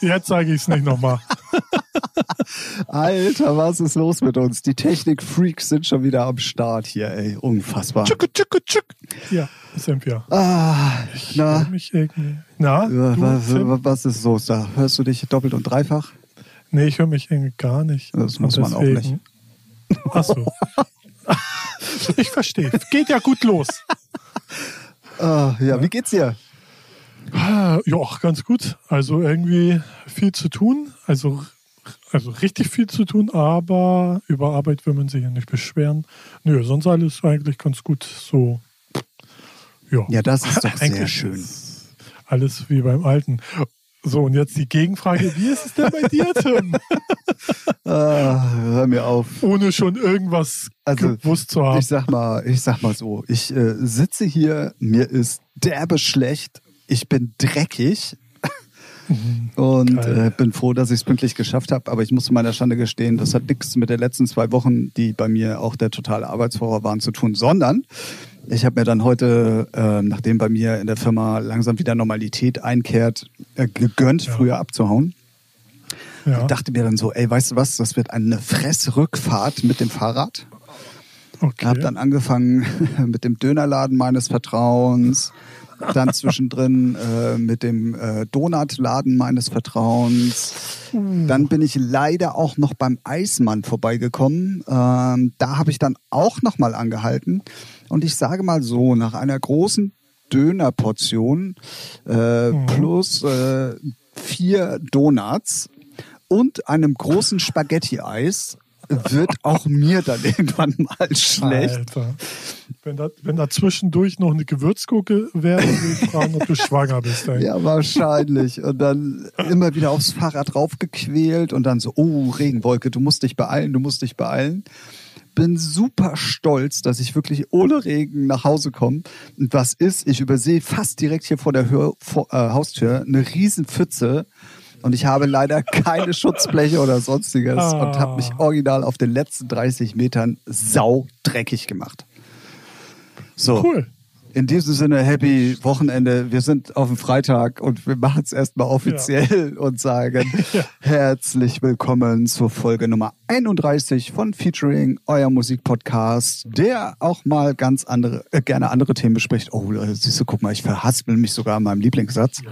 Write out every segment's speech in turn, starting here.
Jetzt, sage ich es nicht nochmal. Alter, was ist los mit uns? Die Technik-Freaks sind schon wieder am Start hier, ey. Unfassbar. Tschuck, tschuck, tschuck. Ja, sind wir. Ah, Ich na, höre mich irgendwie. Na, du, was, was ist los da? Hörst du dich doppelt und dreifach? Nee, ich höre mich irgendwie gar nicht. Das muss man auch deswegen- Ach so. ich verstehe. Geht ja gut los. Ah, ja, wie geht's dir? Ja, ganz gut. Also irgendwie viel zu tun. Also, also richtig viel zu tun, aber über Arbeit will man sich ja nicht beschweren. Nö, sonst alles eigentlich ganz gut so. Ja, Ja, das ist doch sehr Eigentlich schön. Alles wie beim Alten. So, und jetzt die Gegenfrage: Wie ist es denn bei dir, Tim? Ah, hör mir auf. Ohne schon irgendwas Also, gewusst zu haben. Ich sag mal, ich sag mal so, ich äh, sitze hier, mir ist derbe schlecht, ich bin dreckig und Mhm. Geil. äh, bin froh, dass ich es pünktlich geschafft habe. Aber ich muss zu meiner Schande gestehen, das hat nichts mit den letzten zwei Wochen, die bei mir auch der totale Arbeitsvorrat waren, zu tun, sondern ich habe mir dann heute, äh, nachdem bei mir in der Firma langsam wieder Normalität einkehrt, äh, gegönnt, Ja. früher abzuhauen. ja. Ich dachte mir dann so, ey, weißt du was, das wird eine Fressrückfahrt mit dem Fahrrad. Okay. Habe dann angefangen mit dem Dönerladen meines Vertrauens, dann zwischendrin äh, mit dem äh, Donutladen meines Vertrauens. Dann bin ich leider auch noch beim Eismann vorbeigekommen. Ähm, da habe ich dann auch noch mal angehalten. Und ich sage mal so, nach einer großen Dönerportion äh, Mhm. plus äh, vier Donuts und einem großen Spaghetti-Eis wird auch mir dann irgendwann mal schlecht. Alter. Wenn da, wenn da zwischendurch noch eine Gewürzgurke wäre, würde ich fragen, ob du schwanger bist. Ey. Ja, wahrscheinlich. Und dann immer wieder aufs Fahrrad raufgequält und dann so, oh, Regenwolke, du musst dich beeilen, du musst dich beeilen. Bin super stolz, dass ich wirklich ohne Regen nach Hause komme. Und was ist? Ich übersehe fast direkt hier vor der Hör vor, äh, Haustür eine riesen Pfütze. Und ich habe leider keine Schutzbleche oder sonstiges Ah. und habe mich original auf den letzten 30 Metern saudreckig gemacht. So. Cool. In diesem Sinne, happy Wochenende. Wir sind auf dem Freitag und wir machen es erstmal offiziell und sagen Ja. herzlich willkommen zur Folge Nummer 31 von Featuring, euer Musikpodcast, der auch mal ganz andere, äh, gerne andere Themen bespricht. Oh, äh, siehst du, guck mal, ich verhaspel mich sogar an meinem Lieblingssatz. Ist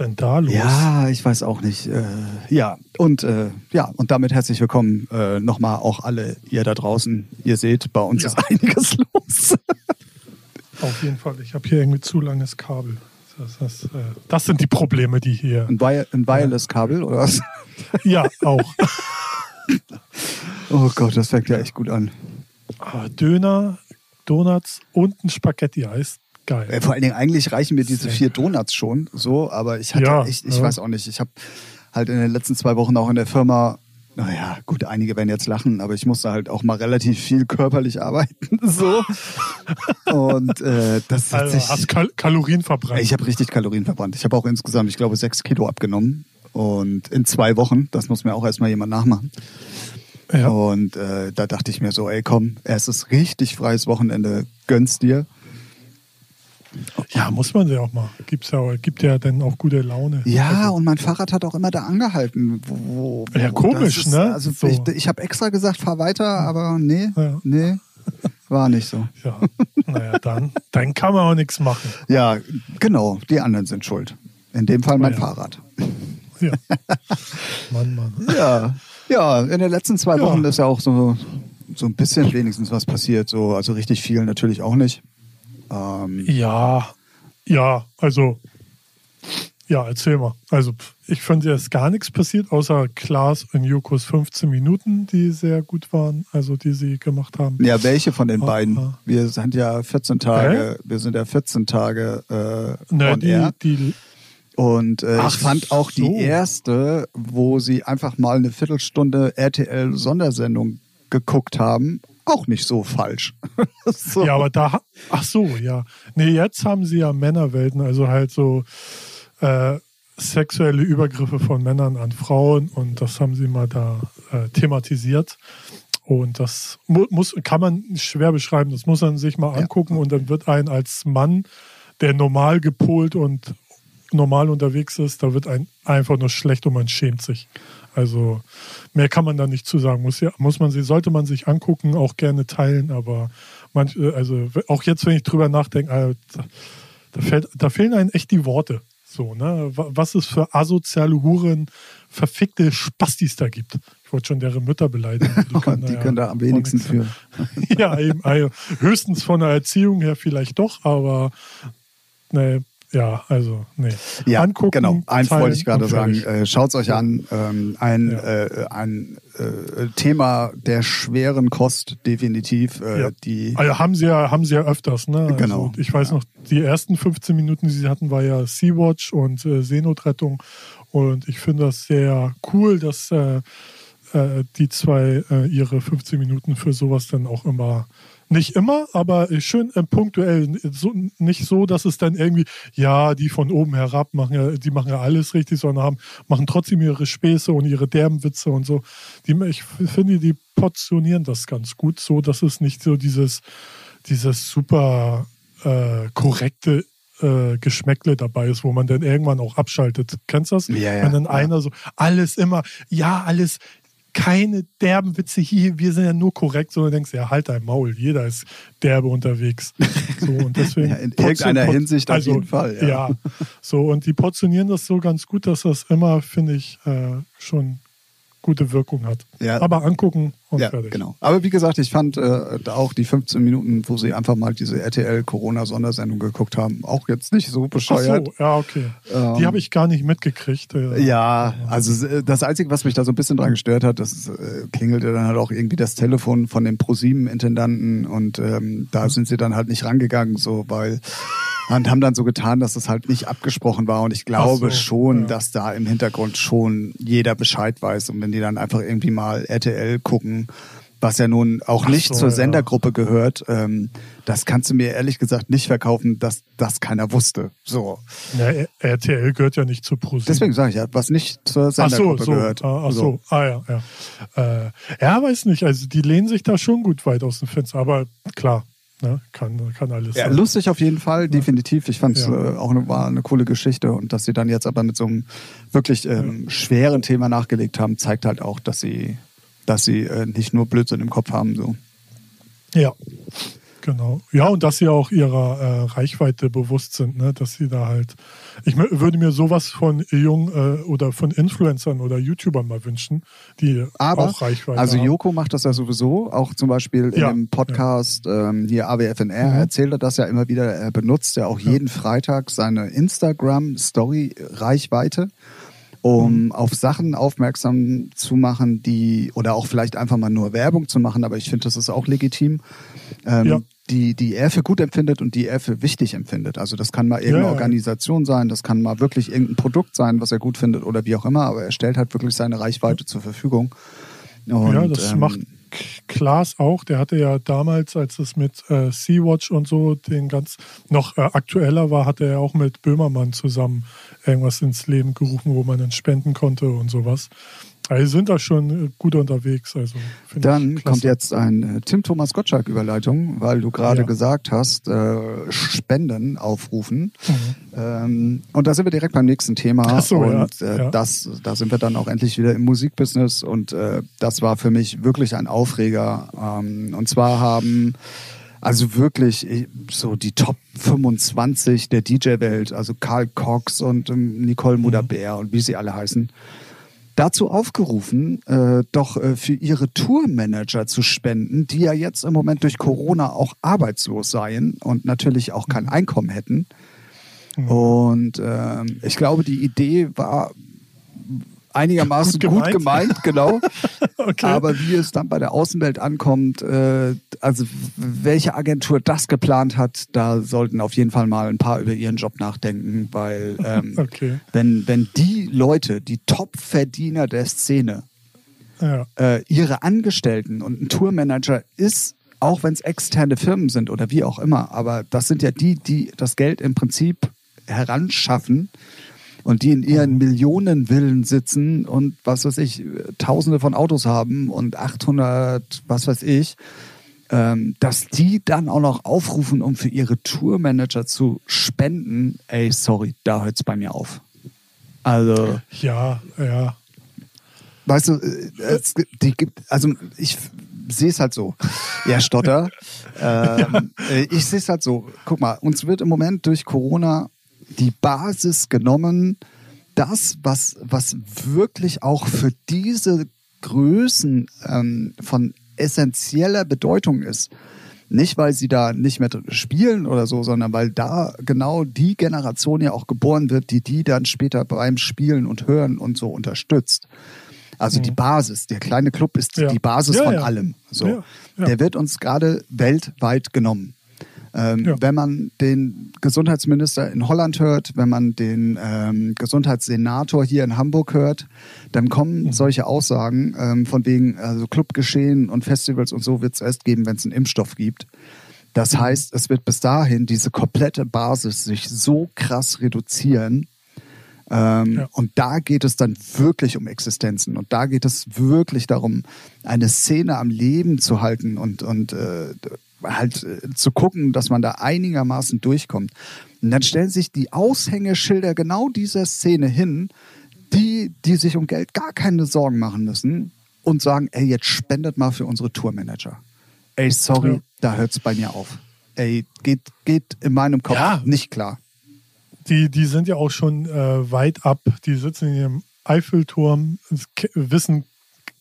denn da los? Ja, ich weiß auch nicht. Äh, ja, und äh, ja, und damit herzlich willkommen äh, nochmal auch alle ihr da draußen. Ihr seht, bei uns Ja. ist einiges los. Auf jeden Fall. Ich habe hier irgendwie zu langes Kabel. Das, das, äh, das sind die Probleme, die hier. Ein, Wire ein Wireless-Kabel oder was? Ja, auch. Oh Gott, das fängt ja echt gut an. Ah, Döner, Donuts und ein Spaghetti-Eis. Geil. Äh, Vor allen Dingen, eigentlich reichen mir diese vier Donuts schon so, aber ich hatte Ja, echt, ich ja. weiß auch nicht, ich habe halt in den letzten zwei Wochen auch in der Firma, naja, gut, einige werden jetzt lachen, aber ich musste halt auch mal relativ viel körperlich arbeiten. So. Und äh, das hat Also, sich. hast Kal Kalorien verbrannt. Ich habe richtig Kalorien verbrannt. Ich habe auch insgesamt, ich glaube, sechs Kilo abgenommen. Und in zwei Wochen, das muss mir auch erstmal jemand nachmachen. ja. Und äh, da dachte ich mir so, ey komm, erstes richtig freies Wochenende, gönn's dir. Ja, muss man ja auch mal. Gibt's ja, gibt ja dann auch gute Laune. Ja, und mein Fahrrad hat auch immer da angehalten. Wo, wo, Ja, komisch, ist, ne? Also So. ich, ich habe extra gesagt, fahr weiter, aber nee, Ja. nee, war nicht so. Ja, naja, dann, dann kann man auch nichts machen. Ja, genau, die anderen sind schuld. In dem Fall mein ja. Fahrrad. Ja. Mann, Mann. Ja, ja, in den letzten zwei. Wochen ist ja auch so, so ein bisschen wenigstens was passiert. So, also richtig viel natürlich auch nicht. Ähm, Ja, ja, also, ja, erzähl mal. Also, ich fand ja ist gar nichts passiert, außer Klaas und Jokos 15 Minuten, die sehr gut waren, also die sie gemacht haben. ja, welche von den Ah, beiden? ah. Wir sind ja 14 Tage, wir sind ja 14 Tage äh, Ne, on die, air. die, Und äh, Ach ich fand auch so. die erste, wo sie einfach mal eine Viertelstunde RTL-Sondersendung geguckt haben, auch nicht so falsch. so. ja, aber da, ach so, ja. Nee, jetzt haben sie ja Männerwelten, also halt so äh, sexuelle Übergriffe von Männern an Frauen und das haben sie mal da äh, thematisiert. Und das mu muss, kann man schwer beschreiben, das muss man sich mal Ja. angucken und dann wird ein als Mann, der normal gepolt und normal unterwegs ist, da wird ein einfach nur schlecht und man schämt sich. Also mehr kann man da nicht zu sagen. Muss, ja, muss man sie, sollte man sich angucken, auch gerne teilen, aber manch, äh, also auch jetzt, wenn ich drüber nachdenke, äh, da, fällt, da fehlen einem echt die Worte. So, ne? Was es für asoziale Huren, verfickte Spastis da gibt. Ich wollte schon deren Mütter beleidigen. Die können, die ja können da am wenigsten für. ja, eben. Also höchstens von der Erziehung her vielleicht doch, aber ne, ja, also, nee. Ja, Angucken, genau. Eins wollte ich gerade sagen. Äh, Schaut es euch an. Ähm, ein ja. äh, ein äh, Thema der schweren Kost, definitiv. Äh, ja. die also haben sie ja, haben sie ja öfters, ne? Also genau. Also ich weiß noch, die ersten 15 Minuten, die sie hatten, war ja Sea-Watch und äh, Seenotrettung. Und ich finde das sehr cool, dass äh, äh, die zwei äh, ihre 15 Minuten für sowas dann auch immer nicht immer, aber schön äh, punktuell. So, nicht so, dass es dann irgendwie, ja, die von oben herab machen ja, die machen ja alles richtig, sondern haben, machen trotzdem ihre Späße und ihre derben Witze und so. Die, ich finde, die portionieren das ganz gut, so dass es nicht so dieses, dieses super äh, korrekte äh, Geschmäckle dabei ist, wo man dann irgendwann auch abschaltet. Kennst du das? Ja, ja, Wenn dann ja. einer so, alles immer, ja, alles, keine derben Witze hier, wir sind ja nur korrekt, sondern denkst, ja, halt dein Maul, jeder ist derbe unterwegs. So, und deswegen ja, in irgendeiner Hinsicht also, auf jeden Fall. Ja. ja. so und die portionieren das so ganz gut, dass das immer, finde ich, äh, schon gute Wirkung hat. Ja. Aber angucken und ja, fertig. Genau. Aber wie gesagt, ich fand äh, auch die 15 Minuten, wo sie einfach mal diese RTL-Corona-Sondersendung geguckt haben, auch jetzt nicht so bescheuert. Ach so, ja, okay. Ähm, die habe ich gar nicht mitgekriegt. Äh, ja, also äh, das Einzige, was mich da so ein bisschen dran gestört hat, das äh, klingelte dann halt auch irgendwie das Telefon von dem ProSieben-Intendanten und ähm, da sind sie dann halt nicht rangegangen, so, weil und haben dann so getan, dass das halt nicht abgesprochen war. Und ich glaube so, schon, ja. dass da im Hintergrund schon jeder Bescheid weiß. Und wenn die dann einfach irgendwie mal RTL gucken, was ja nun auch nicht so, zur Sendergruppe ja. gehört, ähm, das kannst du mir ehrlich gesagt nicht verkaufen, dass das keiner wusste. So. Ja, RTL gehört ja nicht zu ProSieben. Deswegen sage ich ja, was nicht zur Sendergruppe ach so, so. gehört. Ah, ach so. so. ah ja, ja. Äh, ja, weiß nicht. Also die lehnen sich da schon gut weit aus dem Fenster. Aber klar, Ne? Kann, kann alles ja, sein. Lustig auf jeden Fall, definitiv. Ich fand es ja. äh, auch eine, war eine coole Geschichte und dass sie dann jetzt aber mit so einem wirklich ähm, schweren Thema nachgelegt haben, zeigt halt auch, dass sie, dass sie äh, nicht nur Blödsinn im Kopf haben. So. Ja, Genau. Ja, und dass sie auch ihrer äh, Reichweite bewusst sind, ne? dass sie da halt. Ich würde mir sowas von jungen äh, oder von Influencern oder YouTubern mal wünschen, die Aber, auch Reichweite also haben. Also Joko macht das ja sowieso, auch zum Beispiel in ja, dem Podcast ja. ähm, hier AWFNR mhm. erzählt er das ja immer wieder. Er benutzt ja auch jeden ja. Freitag seine Instagram-Story-Reichweite um mhm. auf Sachen aufmerksam zu machen, die oder auch vielleicht einfach mal nur Werbung zu machen, aber ich finde, das ist auch legitim. Ähm, ja. Die, die er für gut empfindet und die er für wichtig empfindet. Also das kann mal irgendeine ja, Organisation sein, das kann mal wirklich irgendein Produkt sein, was er gut findet oder wie auch immer, aber er stellt halt wirklich seine Reichweite zur Verfügung. Und, ja, das ähm, macht Klaas auch, der hatte ja damals, als es mit äh, Sea-Watch und so den ganz noch äh, aktueller war, hatte er auch mit Böhmermann zusammen irgendwas ins Leben gerufen, wo man dann spenden konnte und sowas. Also sind da schon äh, gut unterwegs. Also Dann kommt jetzt ein äh, Tim Thomas Gottschalk-Überleitung, weil du gerade ja. gesagt hast, äh, Spenden aufrufen. Mhm. Ähm, und da sind wir direkt beim nächsten Thema. Ach so, und ja. Äh, ja. das, da sind wir dann auch endlich wieder im Musikbusiness. Und äh, das war für mich wirklich ein Aufreger. Ähm, und zwar haben also wirklich so die Top 25 der DJ-Welt, also Karl Cox und ähm, Nicole mhm. Mudaber und wie sie alle heißen, dazu aufgerufen, äh, doch äh, für ihre Tourmanager zu spenden, die ja jetzt im Moment durch Corona auch arbeitslos seien und natürlich auch kein mhm. Einkommen hätten. Mhm. Und äh, ich glaube, die Idee war einigermaßen gut gemeint, gut gemeint genau. okay. Aber wie es dann bei der Außenwelt ankommt, äh, also welche Agentur das geplant hat, da sollten auf jeden Fall mal ein paar über ihren Job nachdenken, weil ähm, okay. wenn, wenn die Leute, die Top-Verdiener der Szene, ja. äh, ihre Angestellten und ein Tourmanager ist, auch wenn es externe Firmen sind oder wie auch immer, aber das sind ja die, die das Geld im Prinzip heranschaffen, und die in ihren mhm. Millionenvillen sitzen und was weiß ich, tausende von Autos haben und 800, was weiß ich. ähm, dass die dann auch noch aufrufen, um für ihre Tourmanager zu spenden, ey, sorry, da hört es bei mir auf. Also. Ja, ja. Weißt du, äh, es, die gibt, also ich sehe es halt so. Ja, Stotter. ähm. Äh, ich sehe es halt so. Guck mal, uns wird im Moment durch Corona die Basis genommen, das, was, was wirklich auch für diese Größen ähm, von essentieller Bedeutung ist. Nicht, weil sie da nicht mehr spielen oder so, sondern weil da genau die Generation ja auch geboren wird, die die dann später beim Spielen und Hören und so unterstützt. Also mhm. die Basis, der kleine Club ist ja. die Basis ja, von ja. allem. So. Der wird uns gerade weltweit genommen. Ähm, ja. Wenn man den Gesundheitsminister in Holland hört, wenn man den ähm, Gesundheitssenator hier in Hamburg hört, dann kommen mhm. solche Aussagen ähm, von wegen also Clubgeschehen und Festivals und so wird es erst geben, wenn es einen Impfstoff gibt. Das mhm. heißt, es wird bis dahin diese komplette Basis sich so krass reduzieren. Ähm, ja. Und da geht es dann wirklich um Existenzen. Und da geht es wirklich darum, eine Szene am Leben zu halten und, und äh, halt äh, zu gucken, dass man da einigermaßen durchkommt. Und dann stellen sich die Aushängeschilder genau dieser Szene hin, die, die sich um Geld gar keine Sorgen machen müssen und sagen, ey, jetzt spendet mal für unsere Tourmanager. Ey, sorry, ja. da hört's bei mir auf. Ey, geht, geht in meinem Kopf ja. nicht klar. Die, die sind ja auch schon äh, weit ab. Die sitzen in ihrem Eiffelturm, wissen,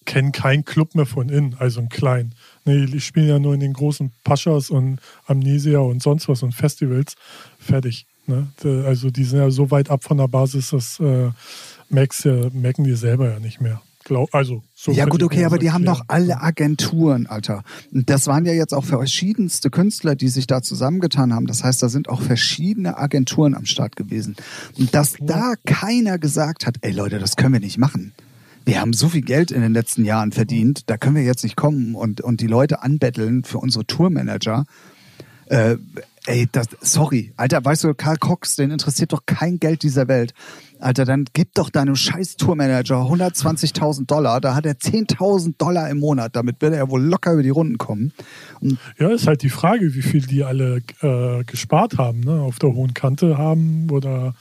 kennen keinen Club mehr von innen, also einen kleinen. Nee, ich spiele ja nur in den großen Paschas und Amnesia und sonst was und Festivals. Fertig. Ne? Also die sind ja so weit ab von der Basis, dass äh, Max ja, merken die selber ja nicht mehr. Glaub, also so ja gut, okay, aber die haben doch alle Agenturen, Alter. Und das waren ja jetzt auch verschiedenste Künstler, die sich da zusammengetan haben. Das heißt, da sind auch verschiedene Agenturen am Start gewesen. Und dass da keiner gesagt hat, ey Leute, das können wir nicht machen wir haben so viel Geld in den letzten Jahren verdient, da können wir jetzt nicht kommen und, und die Leute anbetteln für unsere Tourmanager. Äh, ey, das, sorry, Alter, weißt du, Karl Cox, den interessiert doch kein Geld dieser Welt. Alter, dann gib doch deinem scheiß Tourmanager 120.000 Dollar, da hat er 10.000 Dollar im Monat, damit wird er wohl locker über die Runden kommen. Und ja, ist halt die Frage, wie viel die alle äh, gespart haben, ne? auf der hohen Kante haben oder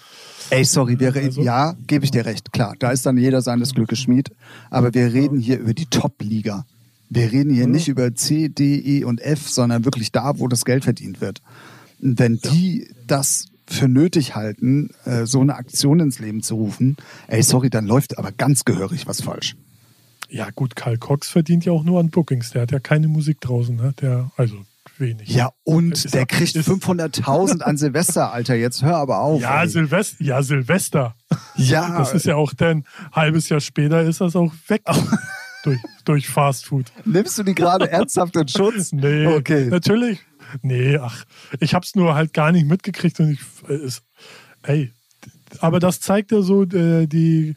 Ey, sorry, wir reden, also, ja, gebe ich dir recht, klar. Da ist dann jeder seines Glückes Schmied. Aber wir reden hier über die Top-Liga. Wir reden hier nicht über C, D, E und F, sondern wirklich da, wo das Geld verdient wird. Und wenn die das für nötig halten, äh, so eine Aktion ins Leben zu rufen, ey, sorry, dann läuft aber ganz gehörig was falsch. Ja, gut, Karl Cox verdient ja auch nur an Bookings. Der hat ja keine Musik draußen, ne? Der, also wenig. Ja, und der kriegt 500.000 an Silvester, Alter. Jetzt hör aber auf. Ja, Silvester. Ja, Silvester. Ja. Das ist ja auch dann, halbes Jahr später ist das auch weg. durch, durch Fast Food. Nimmst du die gerade ernsthaft in Schutz? Nee, okay. natürlich. Nee, ach, ich hab's nur halt gar nicht mitgekriegt und ich, ist, ey, aber das zeigt ja so äh, die,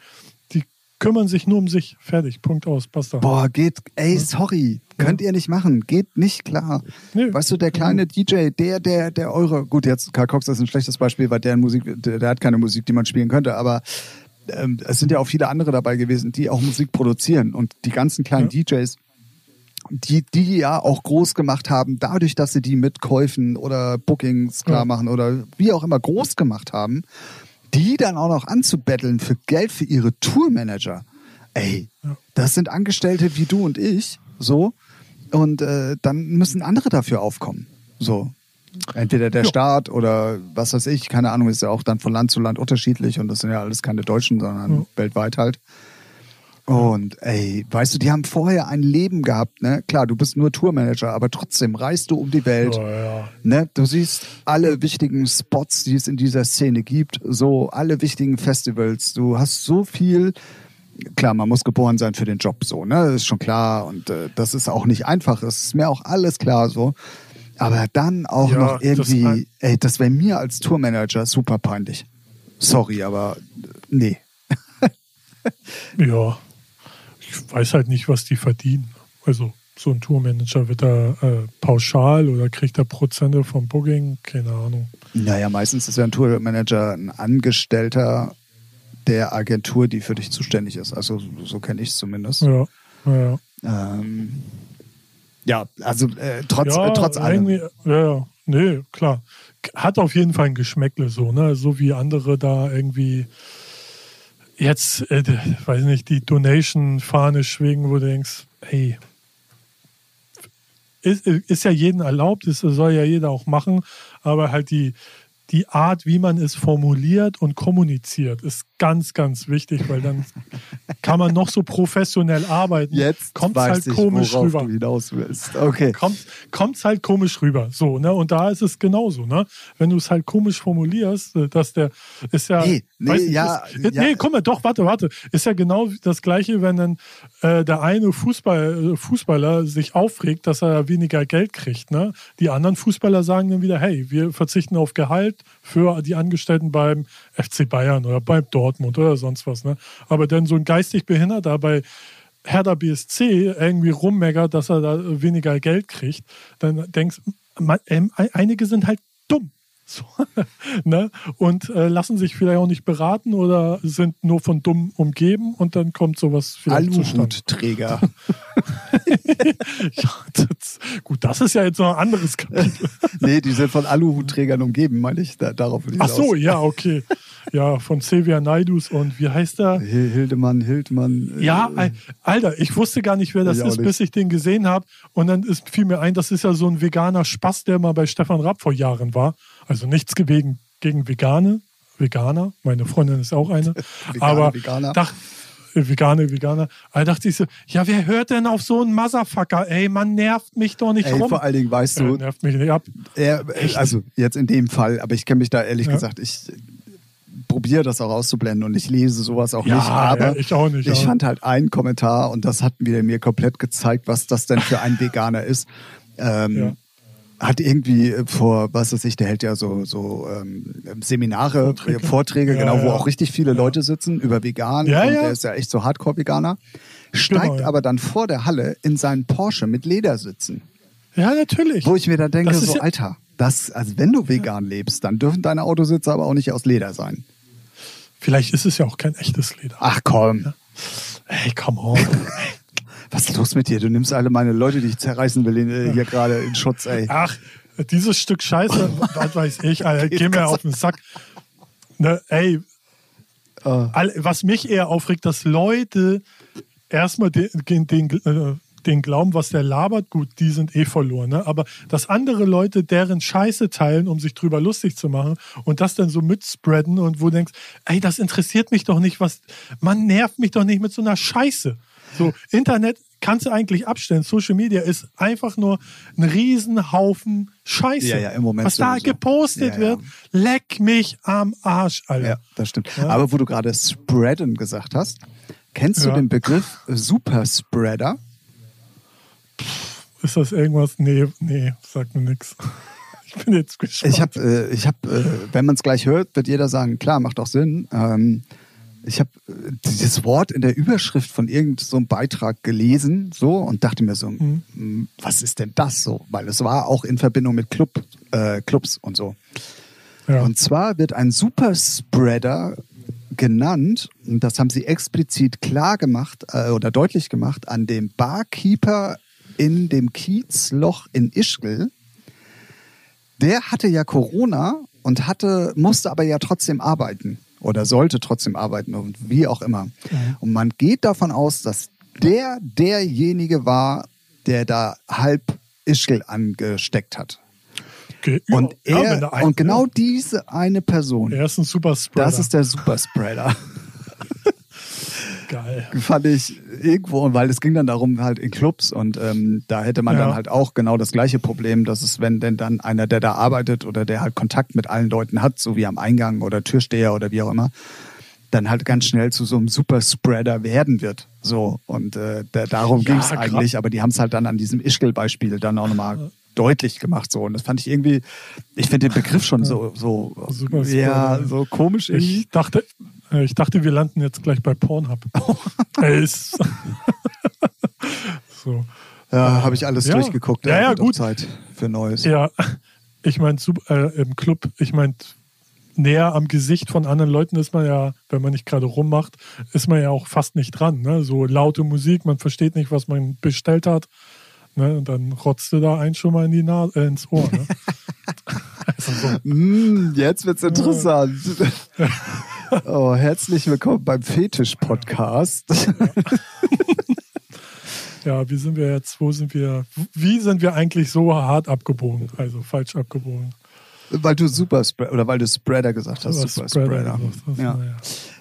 kümmern sich nur um sich. Fertig, Punkt aus, basta. Boah, geht, ey, sorry, ja. könnt ihr nicht machen, geht nicht klar. Nee. Weißt du, der kleine DJ, der, der, der eure, gut, jetzt Karl Cox ist ein schlechtes Beispiel, weil der Musik, der, der hat keine Musik, die man spielen könnte, aber ähm, es sind ja auch viele andere dabei gewesen, die auch Musik produzieren und die ganzen kleinen ja. DJs, die, die ja auch groß gemacht haben, dadurch, dass sie die mit Käufen oder Bookings klar machen ja. oder wie auch immer groß gemacht haben, die dann auch noch anzubetteln für Geld für ihre Tourmanager. Ey, das sind Angestellte wie du und ich, so. Und äh, dann müssen andere dafür aufkommen. So. Entweder der jo. Staat oder was weiß ich, keine Ahnung, ist ja auch dann von Land zu Land unterschiedlich und das sind ja alles keine Deutschen, sondern ja. weltweit halt. Und ey, weißt du, die haben vorher ein Leben gehabt, ne? Klar, du bist nur Tourmanager, aber trotzdem reist du um die Welt. Oh, ja. ne? Du siehst alle wichtigen Spots, die es in dieser Szene gibt, so alle wichtigen Festivals. Du hast so viel. Klar, man muss geboren sein für den Job, so, ne? Das ist schon klar. Und äh, das ist auch nicht einfach. Das ist mir auch alles klar so. Aber dann auch ja, noch irgendwie, das ey, das wäre mir als Tourmanager super peinlich. Sorry, aber nee. ja, ich weiß halt nicht, was die verdienen. Also so ein Tourmanager wird da äh, pauschal oder kriegt er Prozente vom Booking? Keine Ahnung. Naja, meistens ist ja ein Tourmanager ein Angestellter der Agentur, die für dich zuständig ist. Also so, so kenne ich es zumindest. Ja, ja. Ähm, Ja, also äh, trotz, ja, äh, trotz allem. ja, nee, klar. Hat auf jeden Fall ein Geschmäckle so, ne? So wie andere da irgendwie jetzt, äh, weiß nicht, die Donation-Fahne schwingen, wo du denkst, hey, ist, ist ja jeden erlaubt, das soll ja jeder auch machen, aber halt die, die Art, wie man es formuliert und kommuniziert, ist ganz, ganz wichtig, weil dann kann man noch so professionell arbeiten. Jetzt kommt weiß halt ich, komisch rüber du hinaus willst. Okay. kommt kommt's halt komisch rüber. So, ne? Und da ist es genauso, ne? Wenn du es halt komisch formulierst, äh, dass der ist ja. Nee, nee, nicht, ja, ist, ja. Nee, guck mal, doch, warte, warte. Ist ja genau das gleiche, wenn dann äh, der eine Fußball, äh, Fußballer sich aufregt, dass er weniger Geld kriegt. Ne? Die anderen Fußballer sagen dann wieder, hey, wir verzichten auf Gehalt für die Angestellten beim FC Bayern oder beim Dortmund oder sonst was. Ne? Aber dann so ein geistig Behinderter bei Hertha BSC irgendwie rummeckert, dass er da weniger Geld kriegt, dann denkst ähm, einige sind halt dumm. So, ne? Und äh, lassen sich vielleicht auch nicht beraten oder sind nur von dumm umgeben und dann kommt sowas vielleicht. Aluhutträger. Ja, das, gut, das ist ja jetzt noch ein anderes Kapitel. nee, die sind von Aluhutträgern umgeben, meine ich. Da, darauf will ich Ach so, hinaus. ja, okay. Ja, von Xavier Naidus und wie heißt er? Hil- Hildemann, Hildmann. äh, Ja, Al- Alter, ich wusste gar nicht, wer das ist, bis ich den gesehen habe. Und dann ist, fiel mir ein, das ist ja so ein veganer Spaß, der mal bei Stefan Rapp vor Jahren war. Also nichts gegen, gegen Vegane, Veganer. Meine Freundin ist auch eine. Vegane, Aber Veganer. Dach, äh, Vegane, Veganer. Da dachte ich so, ja, wer hört denn auf so einen Motherfucker? Ey, man nervt mich doch nicht Ey, rum. vor allen Dingen weißt Äh, du, nervt mich nicht ab. er, also jetzt in dem Fall, aber ich kenne mich da ehrlich Ja. gesagt, ich probiere das auch auszublenden und ich lese sowas auch Ja, nicht. Aber ja, ich auch nicht, Ich aber- fand halt einen Kommentar und das hat wieder mir komplett gezeigt, was das denn für ein Veganer ist. Ähm, Ja. Hat irgendwie vor, was weiß ich, der hält ja so, so ähm, Seminare, Vorträge. Vorträge, Vorträge Ja, genau, wo ja. auch richtig viele Leute sitzen über vegan. Ja, und ja. der ist ja echt so Hardcore-Veganer. Steigt Genau, ja. aber dann vor der Halle in seinen Porsche mit Ledersitzen. Ja, natürlich. Wo ich mir dann denke, so, Alter, das, also wenn du vegan lebst, dann dürfen deine Autositze aber auch nicht aus Leder sein. Vielleicht ist es ja auch kein echtes Leder. Ach komm, Ey, come on. was ist los mit dir? Du nimmst alle meine Leute, die ich zerreißen will, in, äh, hier gerade in Schutz, ey. Ach, dieses Stück Scheiße, was weiß ich, Alter, geh mir auf den Sack. Ne, ey, all- was mich eher aufregt, dass Leute erstmal den, den, den, äh, den glauben, was der labert, gut, die sind eh verloren. Ne? Aber dass andere Leute deren Scheiße teilen, um sich drüber lustig zu machen und das dann so mitspreaden und wo du denkst, ey, das interessiert mich doch nicht, was, man nervt mich doch nicht mit so einer Scheiße. So, Internet kannst du eigentlich abstellen. Social Media ist einfach nur ein Riesenhaufen Scheiße. Ja, ja, im Moment Was da sowieso. gepostet Ja, wird, leck mich am Arsch, Alter. ja, das stimmt. Aber wo du gerade Spreaden gesagt hast, kennst du den Begriff Superspreader? Ist das irgendwas? Nee, nee, sagt mir nichts. Ich bin jetzt gespannt. Ich habe, äh, ich hab, äh, wenn man es gleich hört, wird jeder sagen, klar, macht doch Sinn. Ähm, ich habe äh, dieses Wort in der Überschrift von irgendeinem so Beitrag gelesen so und dachte mir so, Mhm. "Hm, was ist denn das so? Weil es war auch in Verbindung mit Club, äh, Clubs und so. ja. Und zwar wird ein Superspreader genannt, und das haben sie explizit klar gemacht äh, oder deutlich gemacht, an dem Barkeeper in dem Kiezloch in Ischgl. Der hatte ja Corona und hatte, musste aber ja trotzdem arbeiten oder sollte trotzdem arbeiten und wie auch immer. Und man geht davon aus, dass der derjenige war, der da halb Ischgl angesteckt hat. Okay, Und er, und genau diese eine Person, Er ist ein super Spreader. das ist der Superspreader. geil. Fand ich irgendwo, und weil es ging dann darum, halt in Clubs und ähm, da hätte man Ja. dann halt auch genau das gleiche Problem, dass es, wenn denn dann einer, der da arbeitet oder der halt Kontakt mit allen Leuten hat, so wie am Eingang oder Türsteher oder wie auch immer, dann halt ganz schnell zu so einem Superspreader werden wird. So, und äh, da, darum Ja, ging es eigentlich, aber die haben es halt dann an diesem Ischgl-Beispiel dann auch nochmal deutlich gemacht. So. Und das fand ich irgendwie, ich finde den Begriff schon so, so, ja, so komisch irgendwie. Ich dachte, ich dachte, wir landen jetzt gleich bei Pornhub. Ist- so. Ja, habe ich alles Ja. durchgeguckt. Ja, ja, auch gut. Zeit für Neues. Ja, ich meine, äh, im Club, ich meine, näher am Gesicht von anderen Leuten ist man ja, wenn man nicht gerade rummacht, ist man ja auch fast nicht dran. Ne? So laute Musik, man versteht nicht, was man bestellt hat. Ne? Und dann rotzt du da einen schon mal in die Nase, äh, ins Ohr. Ne? also so. mm, jetzt wird's interessant. oh, herzlich willkommen beim Fetisch-Podcast. ja, wie sind wir jetzt, wo sind wir, wie sind wir eigentlich so hart abgebogen, also falsch abgebogen? Weil du Super Spreader, oder weil du Spreader gesagt hast, Super Spreader. Spreader. Ja.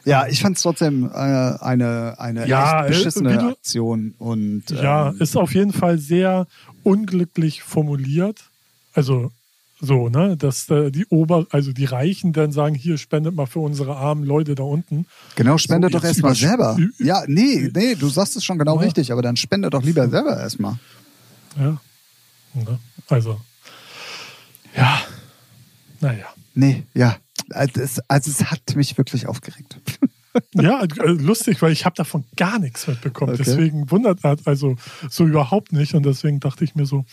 ja, ich fand es trotzdem äh, eine, eine ja, echt beschissene du, Aktion. Und, ja, ähm, ist auf jeden Fall sehr unglücklich formuliert. Also so, ne, dass äh, die Ober, also die Reichen dann sagen, hier spendet mal für unsere armen Leute da unten. Genau, spende so, doch erstmal selber. Ja, nee, nee, du sagst es schon genau ja. richtig, aber dann spende doch lieber selber erstmal. Ja. Also, ja. Naja. Nee, ja. Also es, also es hat mich wirklich aufgeregt. ja, äh, lustig, weil ich habe davon gar nichts mitbekommen. Okay. Deswegen wundert also so überhaupt nicht. Und deswegen dachte ich mir so,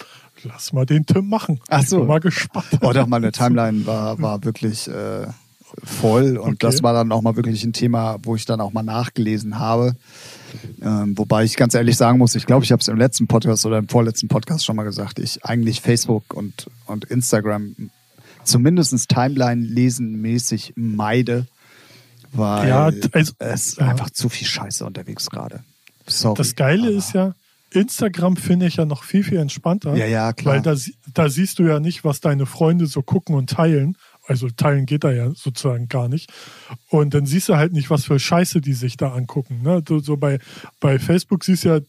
lass mal den Tim machen. Ach so. Ich bin mal gespannt. Oh, doch, meine Timeline war, war wirklich äh, voll. Und okay. das war dann auch mal wirklich ein Thema, wo ich dann auch mal nachgelesen habe. Ähm, wobei ich ganz ehrlich sagen muss, ich glaube, ich habe es im letzten Podcast oder im vorletzten Podcast schon mal gesagt, ich eigentlich Facebook und, und Instagram zumindest Timeline lesen mäßig meide, weil ja, also, es ist ja. einfach zu viel Scheiße unterwegs gerade. Sorry, das Geile ist ja, Instagram finde ich ja noch viel, viel entspannter. Ja, ja, klar. Weil da, da siehst du ja nicht, was deine Freunde so gucken und teilen. Also teilen geht da ja sozusagen gar nicht. Und dann siehst du halt nicht, was für Scheiße die sich da angucken. Ne? So bei, bei Facebook siehst du ja,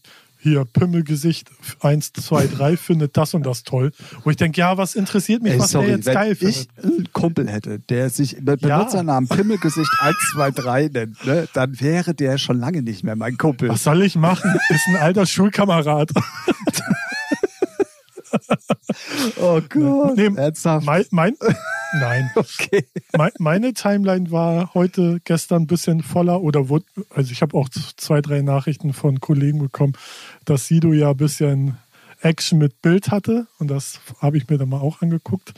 hier Pimmelgesicht 1, 2, 3 findet das und das toll. Wo ich denke, ja, was interessiert mich, Ey, was sorry, der jetzt geil findet. Wenn ich einen Kumpel hätte, der sich mit Benutzernamen ja. Pimmelgesicht 1, 2, 3 nennt, ne, dann wäre der schon lange nicht mehr mein Kumpel. Was soll ich machen? Ist ein alter Schulkamerad. oh Gott. Nee, Ernsthaft? Mein, mein, nein. Okay. Mein, meine Timeline war heute, gestern ein bisschen voller oder wurde, also ich habe auch zwei, drei Nachrichten von Kollegen bekommen, dass Sido ja ein bisschen Action mit Bild hatte und das habe ich mir dann mal auch angeguckt,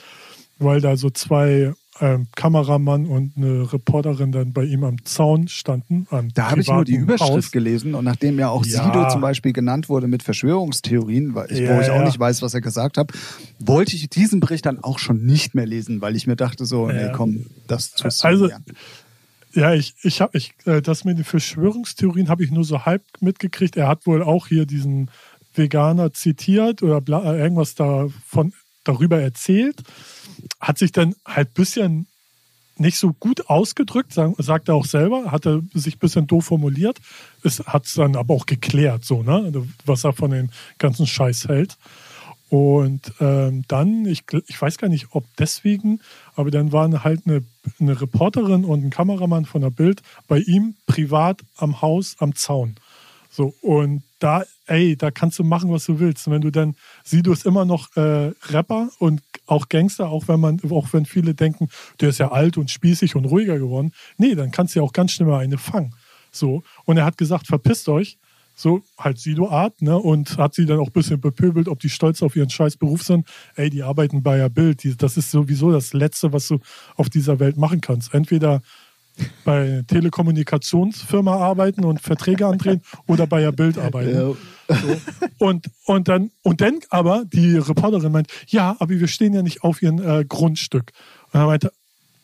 weil da so zwei ähm, Kameramann und eine Reporterin dann bei ihm am Zaun standen. da habe ich nur die Überschrift Haus. gelesen und nachdem ja auch ja. Sido zum Beispiel genannt wurde mit Verschwörungstheorien, weil ich, ja, wo ich auch ja. nicht weiß, was er gesagt hat, wollte ich diesen Bericht dann auch schon nicht mehr lesen, weil ich mir dachte so, nee, komm, das tust du Also, gern. Ja, ich, ich habe, ich, äh, das mit den Verschwörungstheorien habe ich nur so halb mitgekriegt. Er hat wohl auch hier diesen Veganer zitiert oder äh, irgendwas davon darüber erzählt hat sich dann halt ein bisschen nicht so gut ausgedrückt, sagt er auch selber, hat er sich ein bisschen doof formuliert. Es hat es dann aber auch geklärt, so, ne, was er von dem ganzen Scheiß hält. Und ähm, dann, ich, ich weiß gar nicht, ob deswegen, aber dann waren halt eine, eine Reporterin und ein Kameramann von der Bild bei ihm privat am Haus am Zaun. So, und da, ey, da kannst du machen, was du willst. Und wenn du dann, du es immer noch äh, Rapper und auch Gangster, auch wenn man, auch wenn viele denken, der ist ja alt und spießig und ruhiger geworden. Nee, dann kannst du ja auch ganz schnell mal eine fangen. So. Und er hat gesagt, verpisst euch. So, halt Sido-Art, ne? Und hat sie dann auch ein bisschen bepöbelt, ob die stolz auf ihren scheiß Beruf sind. Ey, die arbeiten bei der Bild. Das ist sowieso das Letzte, was du auf dieser Welt machen kannst. Entweder bei Telekommunikationsfirma arbeiten und Verträge andrehen oder bei der Bild arbeiten. Ja. So. Und, und, dann, und dann aber die Reporterin meint, ja, aber wir stehen ja nicht auf ihrem äh, Grundstück. Und er meinte,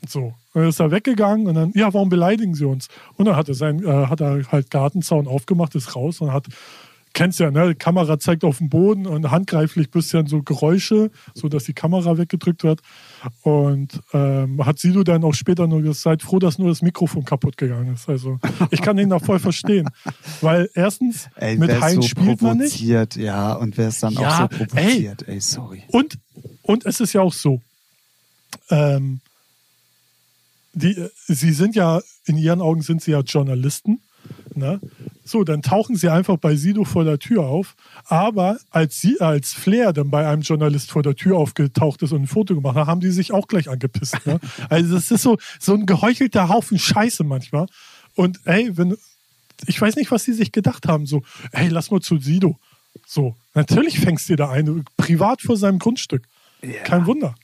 so, dann ist er weggegangen und dann, ja, warum beleidigen sie uns? Und dann hat er, sein, äh, hat er halt Gartenzaun aufgemacht, ist raus und hat kennst ja, ne? Die Kamera zeigt auf den Boden und handgreiflich bisschen so Geräusche, so dass die Kamera weggedrückt wird. Und ähm, hat Sido dann auch später nur gesagt, seid froh, dass nur das Mikrofon kaputt gegangen ist. Also ich kann ihn da voll verstehen. Weil erstens, ey, mit Hein so spielt man nicht. Ja, und wer es dann ja, auch so provoziert, ey, ey, sorry. Und, und es ist ja auch so, ähm, die, sie sind ja, in ihren Augen sind sie ja Journalisten. Ne? So, dann tauchen sie einfach bei Sido vor der Tür auf. Aber als, sie, als Flair dann bei einem Journalist vor der Tür aufgetaucht ist und ein Foto gemacht hat, haben die sich auch gleich angepisst. Ne? Also, das ist so, so ein geheuchelter Haufen Scheiße manchmal. Und ey, wenn, ich weiß nicht, was sie sich gedacht haben. So, ey, lass mal zu Sido. So, natürlich fängst du da ein, privat vor seinem Grundstück. Ja. Kein Wunder.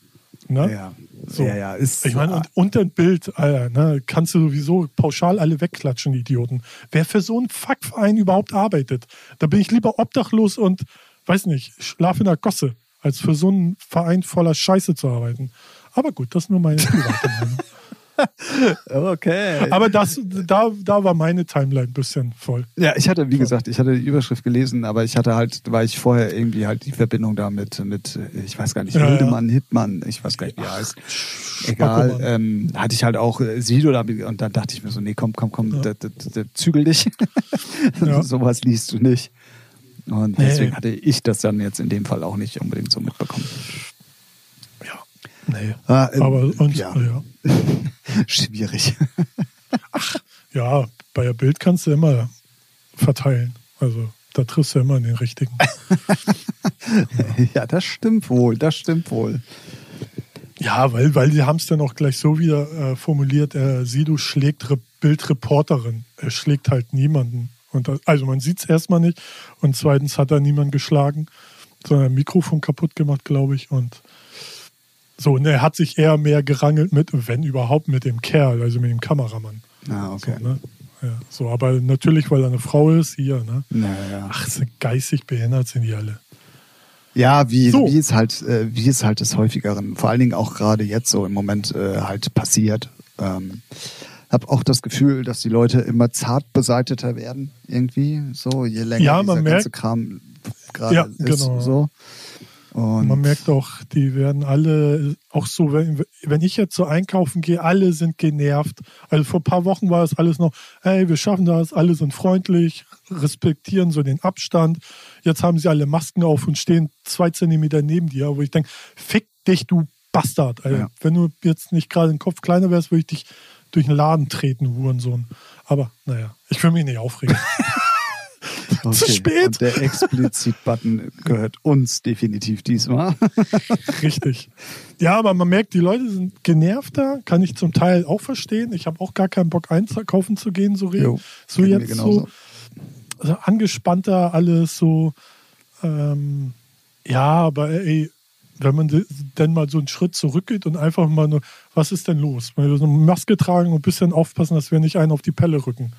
Ne? Ja. So. Ja, ja, ist, ich meine, und, und ein Bild, Alter, ne, kannst du sowieso pauschal alle wegklatschen, Idioten. Wer für so einen Fuckverein überhaupt arbeitet, da bin ich lieber obdachlos und weiß nicht, Schlaf in der Gosse, als für so einen Verein voller Scheiße zu arbeiten. Aber gut, das ist nur meine private Meinung. Okay. Aber das, da, da war meine Timeline ein bisschen voll. Ja, ich hatte, wie gesagt, ich hatte die Überschrift gelesen, aber ich hatte halt, weil ich vorher irgendwie halt die Verbindung da mit, mit ich weiß gar nicht, Ja, ja. Hildemann, Hittmann, ich weiß gar nicht, wie er heißt. Egal, ähm, hatte ich halt auch äh, Sido da und dann dachte ich mir so, nee, komm, komm, komm, Ja. da, da, zügel dich. Ja. Sowas liest du nicht. Und Nee. deswegen hatte ich das dann jetzt in dem Fall auch nicht unbedingt so mitbekommen. Ja. Nee. Ah, ähm, Aber und, ja. ja. Schwierig. ja, bei der Bild kannst du immer verteilen. Also da triffst du immer den richtigen. ja, das stimmt wohl, das stimmt wohl. Ja, weil, weil die haben es dann auch gleich so wieder äh, formuliert, äh, Sido schlägt Re Bildreporterin. Er schlägt halt niemanden. Und das, also man sieht es erstmal nicht. Und zweitens hat er niemanden geschlagen, sondern ein Mikrofon kaputt gemacht, glaube ich. Und so, und er hat sich eher mehr gerangelt mit, wenn überhaupt, mit dem Kerl, also mit dem Kameramann. Ah, okay. So, ne? ja, so, aber natürlich, weil er eine Frau ist, hier, ne? Naja. Ach, sind geistig behindert sind die alle. Ja, wie, So. wie es halt, äh, wie es halt des häufigeren, vor allen Dingen auch gerade jetzt so im Moment äh, halt passiert. Ähm, hab auch das Gefühl, dass die Leute immer zart beseiteter werden irgendwie. So je länger Ja, dieser man ganze merkt- Kram gerade Ja, ist. genau. So. Und Man merkt auch, die werden alle, auch so, wenn, wenn ich jetzt so einkaufen gehe, alle sind genervt. Also vor ein paar Wochen war es alles noch, hey, wir schaffen das, alle sind freundlich, respektieren so den Abstand. Jetzt haben sie alle Masken auf und stehen zwei Zentimeter neben dir, wo ich denke, fick dich, du Bastard. Also, Ja. Wenn du jetzt nicht gerade den Kopf kleiner wärst, würde ich dich durch den Laden treten, Hurensohn. Aber naja, ich will mich nicht aufregen. okay. zu spät. Und der Explizit-Button gehört uns definitiv diesmal. Richtig. Ja, aber man merkt, die Leute sind genervter, kann ich zum Teil auch verstehen. Ich habe auch gar keinen Bock einkaufen zu gehen, so, Jo, so jetzt genauso. so also angespannter alles so. Ähm, ja, aber ey, wenn man denn mal so einen Schritt zurückgeht und einfach mal nur, was ist denn los? Mal so eine Maske tragen und ein bisschen aufpassen, dass wir nicht einen auf die Pelle rücken.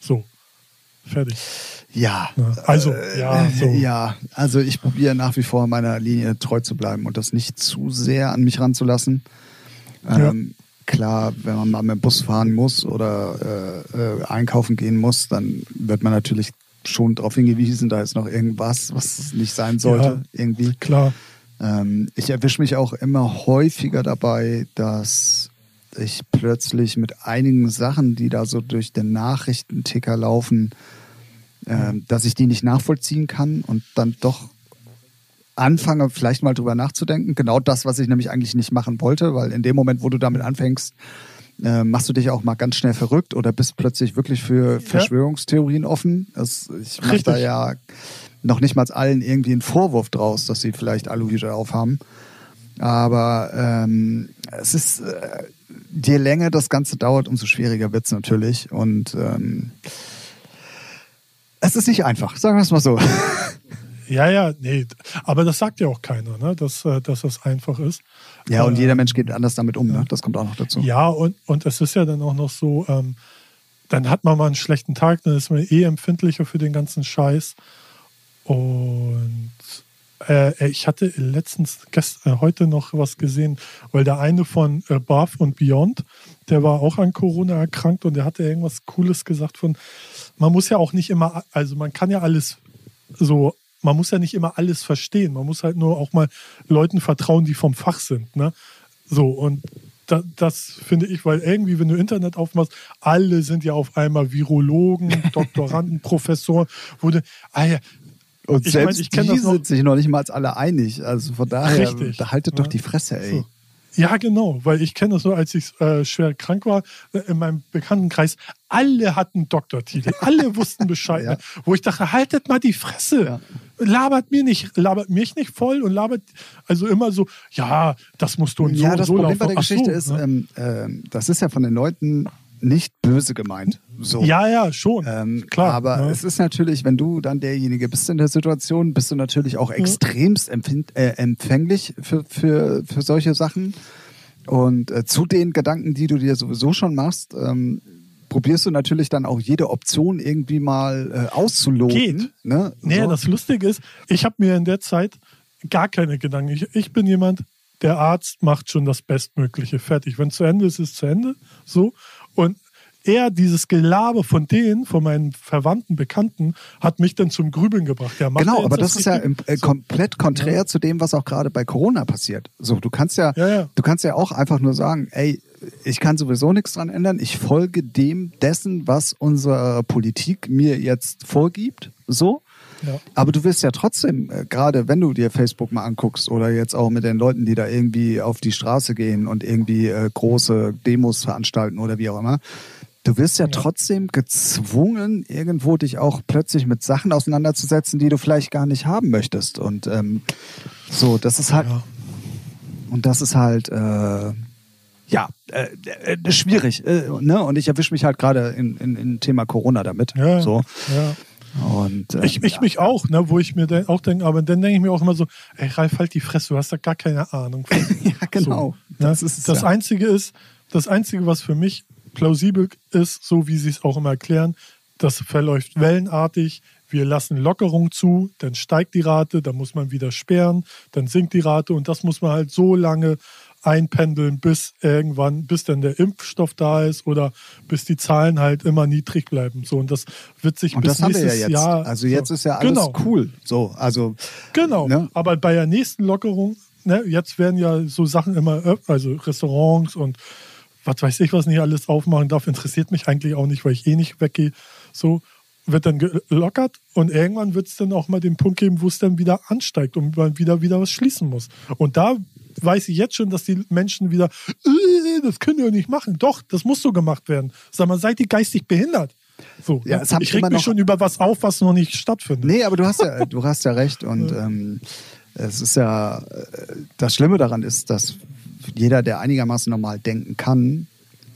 So. Fertig. Ja. Also, ja, so. Ja, also ich probiere nach wie vor meiner Linie treu zu bleiben und das nicht zu sehr an mich ranzulassen. Ja. Ähm, klar, wenn man mal mit dem Bus fahren muss oder äh, äh, einkaufen gehen muss, dann wird man natürlich schon darauf hingewiesen, da ist noch irgendwas, was nicht sein sollte, Ja. irgendwie. Klar. Ähm, ich erwische mich auch immer häufiger dabei, dass ich plötzlich mit einigen Sachen, die da so durch den Nachrichtenticker laufen, ähm, dass ich die nicht nachvollziehen kann und dann doch anfange, vielleicht mal drüber nachzudenken. Genau das, was ich nämlich eigentlich nicht machen wollte, weil in dem Moment, wo du damit anfängst, äh, machst du dich auch mal ganz schnell verrückt oder bist plötzlich wirklich für Verschwörungstheorien offen. Das, ich mache da ja noch nicht mal allen irgendwie einen Vorwurf draus, dass sie vielleicht Aluhüte aufhaben. Aber ähm, es ist, äh, je länger das Ganze dauert, umso schwieriger wird es natürlich. Und ähm, es ist nicht einfach, sagen wir es mal so. Ja, ja, nee. Aber das sagt ja auch keiner, ne? dass, äh, dass das einfach ist. Ja, und Äh, jeder Mensch geht anders damit um, ne? Das kommt auch noch dazu. Ja, und, und es ist ja dann auch noch so, ähm, dann hat man mal einen schlechten Tag, dann ist man eh empfindlicher für den ganzen Scheiß. Und äh, ich hatte letztens, gest, äh, heute noch was gesehen, weil der eine von äh, Bath und Beyond, der war auch an Corona erkrankt und der hatte irgendwas Cooles gesagt von, man muss ja auch nicht immer, also man kann ja alles so, man muss ja nicht immer alles verstehen. Man muss halt nur auch mal Leuten vertrauen, die vom Fach sind. Ne? So, und da, das finde ich, weil irgendwie, wenn du Internet aufmachst, alle sind ja auf einmal Virologen, Doktoranden, Professoren, du, ah ja, Und Ich mein, selbst ich kenn die das sind sich noch nicht mal alle einig. Also von daher, Richtig. da haltet doch Ja. die Fresse, ey. So. Ja, genau, weil ich kenne das so, als ich äh, schwer krank war, äh, in meinem Bekanntenkreis, alle hatten Doktortitel, alle wussten Bescheid, Ja. ne? wo ich dachte, haltet mal die Fresse, Ja. labert mir nicht, labert mich nicht voll und labert, also immer so, ja, das musst du und so ja, und das so Problem laufen. bei der Ach so, Geschichte ist, ne? ähm, ähm, das ist ja von den Leuten nicht böse gemeint. So. ja, ja, schon, Ähm, klar. aber ne? es ist natürlich, wenn du dann derjenige bist in der Situation, bist du natürlich auch extremst äh, empfänglich für, für, für solche Sachen. Und äh, zu den Gedanken, die du dir sowieso schon machst, ähm, probierst du natürlich dann auch jede Option irgendwie mal äh, auszuloten. Geht. Ne? Nee, So. das Lustige ist, ich habe mir in der Zeit gar keine Gedanken. Ich, ich bin jemand, der Arzt macht schon das Bestmögliche fertig. Wenn zu Ende ist, ist zu Ende. So. Eher dieses Gelaber von denen, von meinen Verwandten, Bekannten, hat mich dann zum Grübeln gebracht. Ja, er Genau, aber das ist ja im, äh, komplett konträr zu dem, was auch gerade bei Corona passiert. So, du kannst ja, Ja, ja. du kannst ja auch einfach nur sagen, ey, ich kann sowieso nichts dran ändern. Ich folge dem dessen, was unsere Politik mir jetzt vorgibt. So. Ja. Aber du wirst ja trotzdem, äh, gerade wenn du dir Facebook mal anguckst oder jetzt auch mit den Leuten, die da irgendwie auf die Straße gehen und irgendwie äh, große Demos veranstalten oder wie auch immer, du wirst ja, trotzdem gezwungen, irgendwo dich auch plötzlich mit Sachen auseinanderzusetzen, die du vielleicht gar nicht haben möchtest. Und ähm, so, das ist halt, Ja. und das ist halt, äh, ja, äh, äh, schwierig. Äh, ne? Und ich erwische mich halt gerade in, in, in Thema Corona damit. Ja, So. ja. Und, äh, Ich, ich ja. mich auch, ne, wo ich mir de- auch denke, aber dann denke ich mir auch immer so, ey Ralf, halt die Fresse, du hast da gar keine Ahnung. Von. Ja, genau. So, ne? Das ist das ja. Einzige ist, das Einzige, was für mich plausibel ist, so wie sie es auch immer erklären, das verläuft wellenartig. Wir lassen Lockerung zu, dann steigt die Rate, dann muss man wieder sperren, dann sinkt die Rate und das muss man halt so lange einpendeln, bis irgendwann, bis dann der Impfstoff da ist oder bis die Zahlen halt immer niedrig bleiben. So und das wird sich Und bis ja nächstes jetzt. Jahr. also jetzt so. ist ja alles genau. cool. So, also Genau. Ne? Aber bei der nächsten Lockerung, ne, jetzt werden ja so Sachen immer, also Restaurants und was weiß ich, was nicht alles aufmachen darf, interessiert mich eigentlich auch nicht, weil ich eh nicht weggehe. So wird dann gelockert und irgendwann wird es dann auch mal den Punkt geben, wo es dann wieder ansteigt und man wieder wieder was schließen muss. Und da weiß ich jetzt schon, dass die Menschen wieder, äh, das können wir nicht machen. Doch, das muss so gemacht werden. Sag mal, seid ihr geistig behindert? So, Ja, ne? es ich reg mich schon über was auf, was noch nicht stattfindet. Nee, aber du hast ja, du hast ja recht. Und ähm, es ist ja, äh, das Schlimme daran ist, dass jeder, der einigermaßen normal denken kann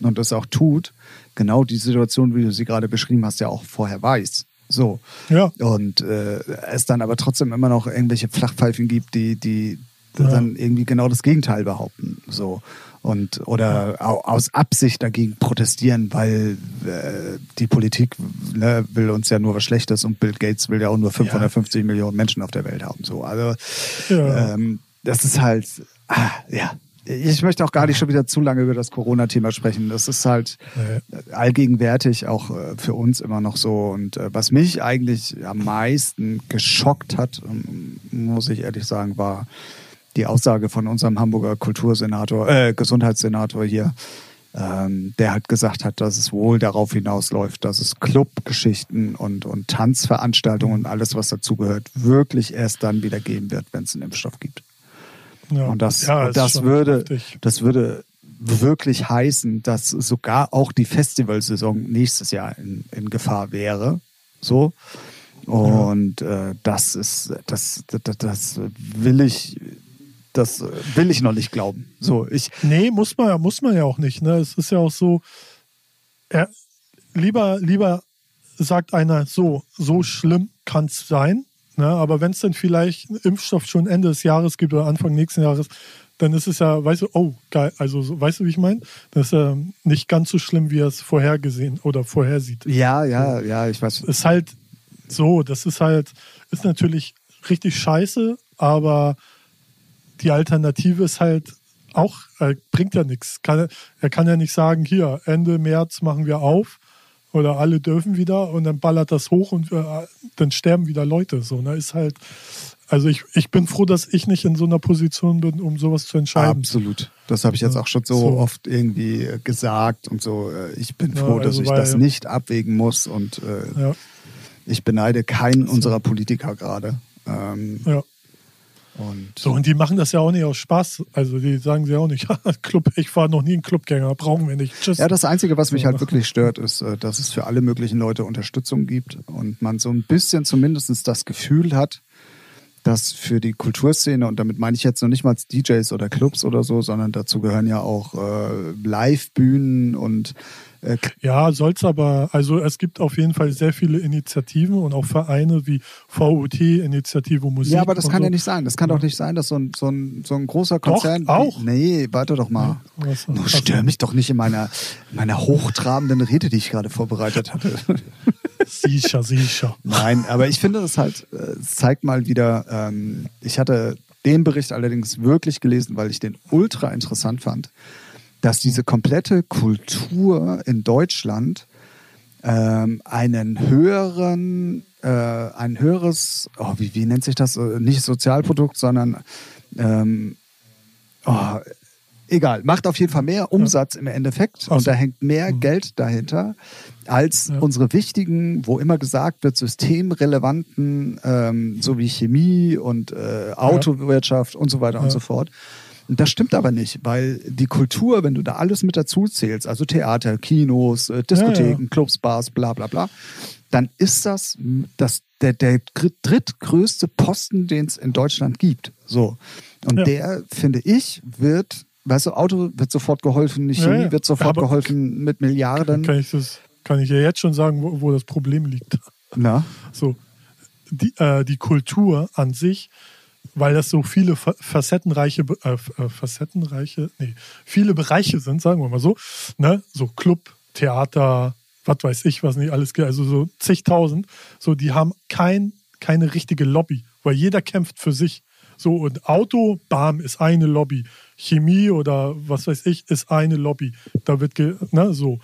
und das auch tut, genau die Situation, wie du sie gerade beschrieben hast, ja auch vorher weiß. So. Ja. Und äh, es dann aber trotzdem immer noch irgendwelche Flachpfeifen gibt, die, die Ja. dann irgendwie genau das Gegenteil behaupten. So. Und oder au- aus Absicht dagegen protestieren, weil äh, die Politik ne, will uns ja nur was Schlechtes und Bill Gates will ja auch nur 550 Millionen Menschen auf der Welt haben. So. Also Ja. ähm, das ist halt, ah, ja. Ich möchte auch gar nicht schon wieder zu lange über das Corona-Thema sprechen. Das ist halt Nee. allgegenwärtig auch äh, für uns immer noch so. Und äh, was mich eigentlich am meisten geschockt hat, ähm, muss ich ehrlich sagen, war die Aussage von unserem Hamburger Kultursenator, äh, Gesundheitssenator hier, ähm, der halt gesagt hat, dass es wohl darauf hinausläuft, dass es Clubgeschichten und, und Tanzveranstaltungen und alles, was dazugehört, wirklich erst dann wieder geben wird, wenn es einen Impfstoff gibt. Ja. Und das, Ja, und das würde, heftig. das würde wirklich heißen, dass sogar auch die Festivalsaison nächstes Jahr in, in Gefahr wäre. So. Und äh, das ist, das, das, das will ich, das will ich noch nicht glauben. So, ich, Nee, muss man, ja- muss man ja auch nicht. Ne? Es ist ja auch so, er, lieber, lieber sagt einer, so, so schlimm kann es sein. Ne? Aber wenn es dann vielleicht einen Impfstoff schon Ende des Jahres gibt oder Anfang nächsten Jahres, dann ist es ja, weißt du, oh, geil, also so, weißt du, wie ich meine? Das ist ja nicht ganz so schlimm, wie er es vorhergesehen oder vorhersieht. ja, ja, ja, ich weiß. ist halt so, das ist halt, ist natürlich richtig scheiße, aber die Alternative ist halt auch, äh, bringt ja nichts. Kann, er kann ja nicht sagen, hier, Ende März machen wir auf oder alle dürfen wieder und dann ballert das hoch und äh, dann sterben wieder Leute. So, ne? Ist halt, also ich, ich bin froh, dass ich nicht in so einer Position bin, um sowas zu entscheiden. Absolut. Das habe ich jetzt Ja, auch schon so, so. oft irgendwie äh, gesagt und so. Äh, Ich bin Ja, froh, dass also ich weil- das nicht abwägen muss und äh, Ja, ich beneide keinen unserer Politiker gerade. Ähm, ja. Und So, und die machen das ja auch nicht aus Spaß. Also die sagen sie auch nicht, Club, ich war noch nie ein Clubgänger, brauchen wir nicht. Tschüss. ja, das Einzige, was mich halt wirklich stört, ist, äh, dass es für alle möglichen Leute Unterstützung gibt und man so ein bisschen zumindest das Gefühl hat, dass für die Kulturszene, und damit meine ich jetzt noch nicht mal DJs oder Clubs oder so, sondern dazu gehören ja auch äh, Live-Bühnen und Äh, Ja, soll's aber, also es gibt auf jeden Fall sehr viele Initiativen und auch Vereine wie VUT, Initiative Musik. ja, aber das kann so. ja nicht sein. Das kann doch nicht sein, dass so ein, so ein, so ein großer Konzern. auch. Nee, warte doch mal. Was- stör mich doch nicht in meiner, in meiner hochtrabenden Rede, die ich gerade vorbereitet hatte. Sicher, sicher. Nein, aber ich finde das halt, äh, es zeigt mal wieder, ähm, ich hatte den Bericht allerdings wirklich gelesen, weil ich den ultra interessant fand, dass diese komplette Kultur in Deutschland ähm, einen höheren, äh, ein höheres, oh, wie, wie nennt sich das, Äh, nicht Sozialprodukt, sondern ähm, oh, egal, macht auf jeden Fall mehr Umsatz im Endeffekt Ach und da hängt mehr Geld dahinter als Ja. unsere wichtigen, wo immer gesagt wird, systemrelevanten, ähm, so wie Chemie und äh, Autowirtschaft und so weiter und Ja. so fort. Das stimmt aber nicht, weil die Kultur, wenn du da alles mit dazu zählst, also Theater, Kinos, äh, Diskotheken, Ja, Clubs, Bars, bla bla bla, dann ist das, das der, der dr- drittgrößte Posten, den es in Deutschland gibt. So. Und Ja. der, finde ich, wird, weißt du, Auto wird sofort geholfen, Ja, Chemie ja. wird sofort Aber- geholfen mit Milliarden. Kann ich das, kann ich ja jetzt schon sagen, wo, wo das Problem liegt. Na? So, die, äh, die Kultur an sich, weil das so viele fa- facettenreiche, äh, äh, facettenreiche, nee, viele Bereiche sind, sagen wir mal so, ne, so Club, Theater, was weiß ich, was nicht alles, also so zigtausend, so, die haben kein, keine richtige Lobby, weil jeder kämpft für sich. So, und Auto, bam, ist eine Lobby. Chemie oder was weiß ich, ist eine Lobby. Da wird, ge, ne, so.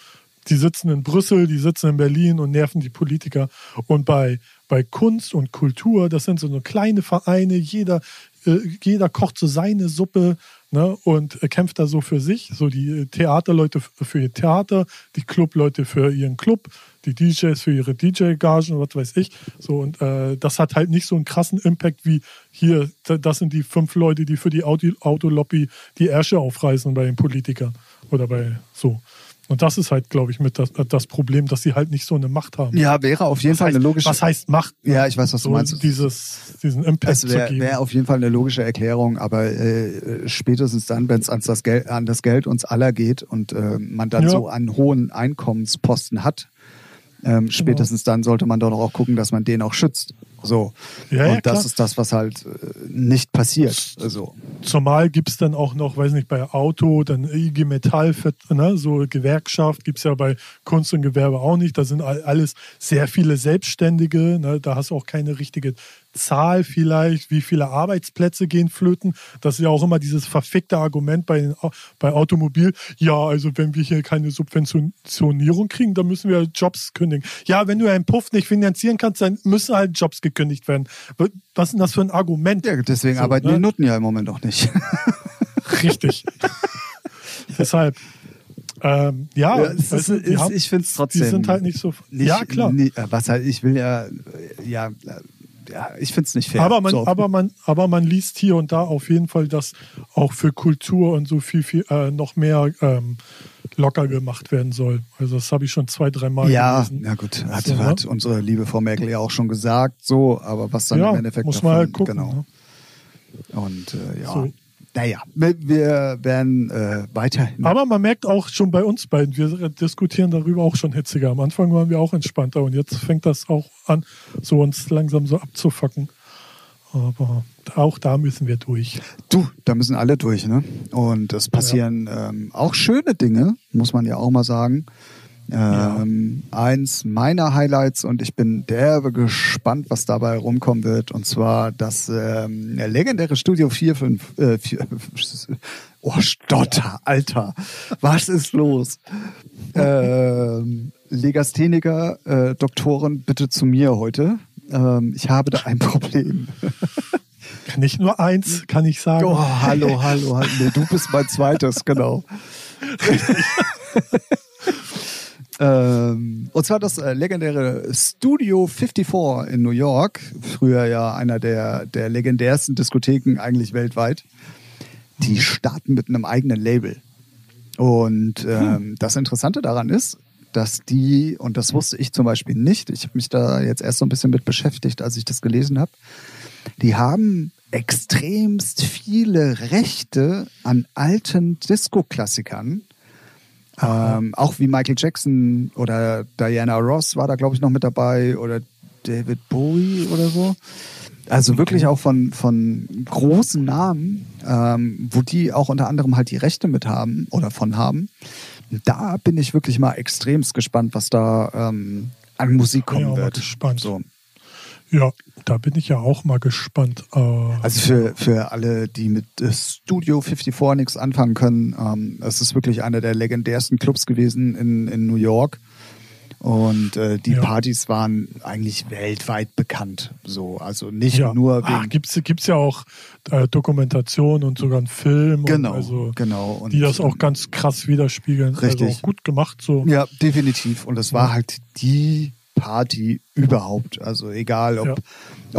Die sitzen in Brüssel, die sitzen in Berlin und nerven die Politiker. Und bei, bei Kunst und Kultur, das sind so eine kleine Vereine, jeder, äh, jeder kocht so seine Suppe ne, und äh, kämpft da so für sich. So die äh, Theaterleute für ihr Theater, die Clubleute für ihren Club, die DJs für ihre DJ-Gagen, was weiß ich. So, und äh, das hat halt nicht so einen krassen Impact wie hier, da- das sind die fünf Leute, die für die Auto- Autolobby die Ärsche aufreißen bei den Politikern. Oder bei so. Und das ist halt, glaube ich, mit das, das Problem, dass sie halt nicht so eine Macht haben. Ja, wäre auf jeden was Fall heißt, eine logische. Was heißt Macht? Ja, ich weiß, was so du meinst. Dieses, diesen Impact Es zu wäre geben. wär auf jeden Fall eine logische Erklärung, aber äh, spätestens dann, wenn es an das Geld, an das Geld uns aller geht und äh, man dann Ja. so einen hohen Einkommensposten hat, ähm, spätestens dann sollte man doch auch gucken, dass man den auch schützt. So. Ja, ja, und das klar. ist das, was halt äh, nicht passiert. Also, Zumal gibt es dann auch noch, weiß nicht, bei Auto, dann IG Metall, ne, so Gewerkschaft gibt es ja bei Kunst und Gewerbe auch nicht. Da sind all- alles sehr viele Selbstständige. Ne, da hast du auch keine richtige Zahl vielleicht, wie viele Arbeitsplätze gehen flöten. Das ist ja auch immer dieses verfickte Argument bei, bei Automobil. Ja, also wenn wir hier keine Subventionierung kriegen, dann müssen wir Jobs kündigen. Ja, wenn du einen Puff nicht finanzieren kannst, dann müssen halt Jobs gekündigt werden. Was ist denn das für ein Argument? ja, deswegen So, arbeiten ne? die Nutten ja im Moment auch nicht. Richtig. Deshalb. Ähm, ja, Ja, es weißt ist, ist, haben- ich finde es trotzdem. die sind halt nicht so. nicht, ja, klar. nie- äh, was halt, ich will ja, ja, ja ich finde es nicht fair. aber, man, So. aber, man, aber man liest hier und da auf jeden Fall, dass auch für Kultur und so viel, viel äh, noch mehr ähm, locker gemacht werden soll. Also das habe ich schon zwei, drei Mal Ja, gelesen. na gut, hat, So, ne? hat unsere liebe Frau Merkel ja auch schon gesagt, so, aber was dann ja, im Endeffekt muss davon, man halt gucken. genau. Ne? Und äh, ja, So. Naja, wir, wir werden äh, weiterhin. Aber man merkt auch schon bei uns beiden, wir diskutieren darüber auch schon hitziger. Am Anfang waren wir auch entspannter und jetzt fängt das auch an, so uns langsam so abzufacken. Aber auch da müssen wir durch. Du, da müssen alle durch, ne? Und es passieren ähm, auch schöne Dinge, muss man ja auch mal sagen. Ähm, Eins meiner Highlights und ich bin derbe gespannt, was dabei rumkommen wird. Und zwar das ähm, legendäre Studio 4, 5, äh, 4, Oh, Stotter, Alter. Was ist los? Ähm, Legastheniker, äh, Doktoren, bitte zu mir heute. Ähm, ich habe da ein Problem. Nicht nur eins, kann ich sagen. Oh, hallo, hallo, hallo. Nee, du bist mein zweites, genau. ähm, und zwar das äh, legendäre Studio 54 in New York. Früher ja einer der, der legendärsten Diskotheken eigentlich weltweit. Die starten mit einem eigenen Label. Und ähm, das Interessante daran ist, dass die, und das wusste ich zum Beispiel nicht, ich habe mich da jetzt erst so ein bisschen mit beschäftigt, als ich das gelesen habe, die haben extremst viele Rechte an alten Disco-Klassikern. Ähm, auch wie Michael Jackson oder Diana Ross war da, glaube ich, noch mit dabei oder David Bowie oder so. Also wirklich auch von, von großen Namen, ähm, wo die auch unter anderem halt die Rechte mit haben oder von haben. Da bin ich wirklich mal extremst gespannt, was da ähm, an Musik kommen mal wird. gespannt. So. Ja, da bin ich ja auch mal gespannt. Äh, Also für, für alle, die mit äh, Studio 54 nichts anfangen können, ähm, es ist wirklich einer der legendärsten Clubs gewesen in, in New York. Und äh, die Ja. Partys waren eigentlich weltweit bekannt. So, also nicht ja. nur Ach, wegen. gibt's gibt's ja auch äh, Dokumentation und sogar einen Film. genau, Und also, genau. Und, die das auch ganz krass widerspiegeln. Richtig. Also auch gut gemacht so. Ja, definitiv. Und es war halt die Party überhaupt. Also egal, ob, Ja.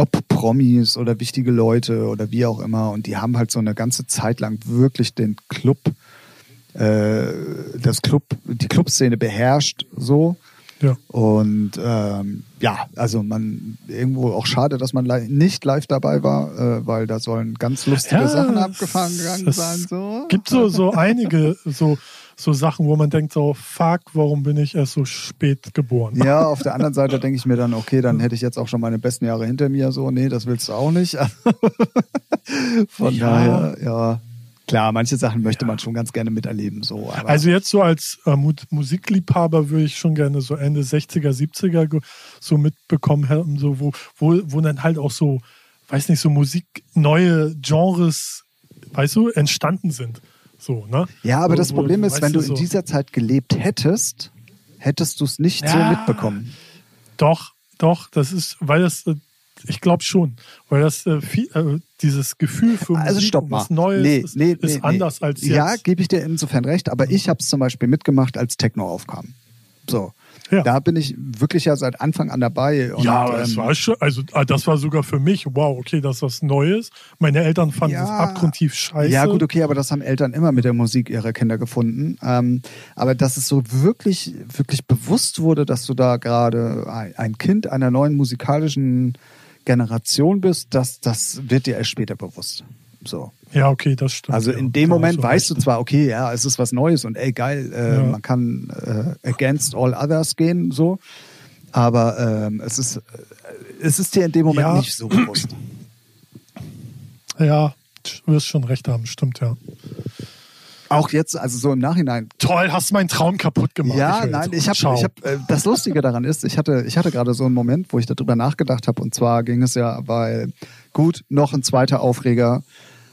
ob Promis oder wichtige Leute oder wie auch immer. Und die haben halt so eine ganze Zeit lang wirklich den Club, äh, das Club, die Clubszene beherrscht so. Ja. Und ähm, ja, also man irgendwo auch schade, dass man li nicht live dabei war, äh, weil da sollen ganz lustige Ja, Sachen abgefahren es- gegangen es sein. So. Gibt so, so einige so, so Sachen, wo man denkt so, fuck, warum bin ich erst so spät geboren? Ja, auf der anderen Seite denke ich mir dann, okay, dann hätte ich jetzt auch schon meine besten Jahre hinter mir. So, nee, das willst du auch nicht. Von Ja. daher, ja. Klar, manche Sachen möchte man schon ganz gerne miterleben. So, aber Also jetzt so als äh, Mu Musikliebhaber würde ich schon gerne so Ende 60er, 70er ge- so mitbekommen haben, so wo, wo, wo dann halt auch so, weiß nicht, so Musik, neue Genres, weißt du, entstanden sind. So, ne? ja, aber Wo- das wo- Problem ist, weißt wenn du in so, dieser Zeit gelebt hättest, hättest du es nicht so Ja. mitbekommen. Doch, doch, das ist, weil das, äh, ich glaube schon, weil das äh, viel, äh, dieses Gefühl für Musik Also stopp und mal. was Neues nee, ist, nee, ist nee, anders als jetzt. Ja, gebe ich dir insofern recht, aber ich habe es zum Beispiel mitgemacht, als Techno aufkam. So. Ja. Da bin ich wirklich ja seit Anfang an dabei. Und, ja, das ähm, war schon, also ah, das war sogar für mich, wow, okay, das ist was Neues. Meine Eltern fanden Ja. es abgrundtief scheiße. Ja, gut, okay, aber das haben Eltern immer mit der Musik ihrer Kinder gefunden. Ähm, aber dass es so wirklich, wirklich bewusst wurde, dass du da gerade ein- ein Kind einer neuen musikalischen Generation bist, das, das wird dir erst später bewusst. So. Ja, okay, das stimmt. Also ja, in dem da Moment weißt du zwar, okay, ja, es ist was Neues und ey, geil, äh, Ja. man kann äh, against all others gehen, so. Aber ähm, es ist, äh, es ist dir in dem Moment Ja. nicht so bewusst. Ja, du wirst schon recht haben, stimmt, ja. Auch jetzt, also so im Nachhinein, Toll, hast meinen Traum kaputt gemacht. Ja, höre nein, ich habe, ich hab, äh, das Lustige daran ist, ich hatte, ich hatte gerade so einen Moment, wo ich darüber nachgedacht habe. Und zwar ging es ja, weil gut noch ein zweiter Aufreger,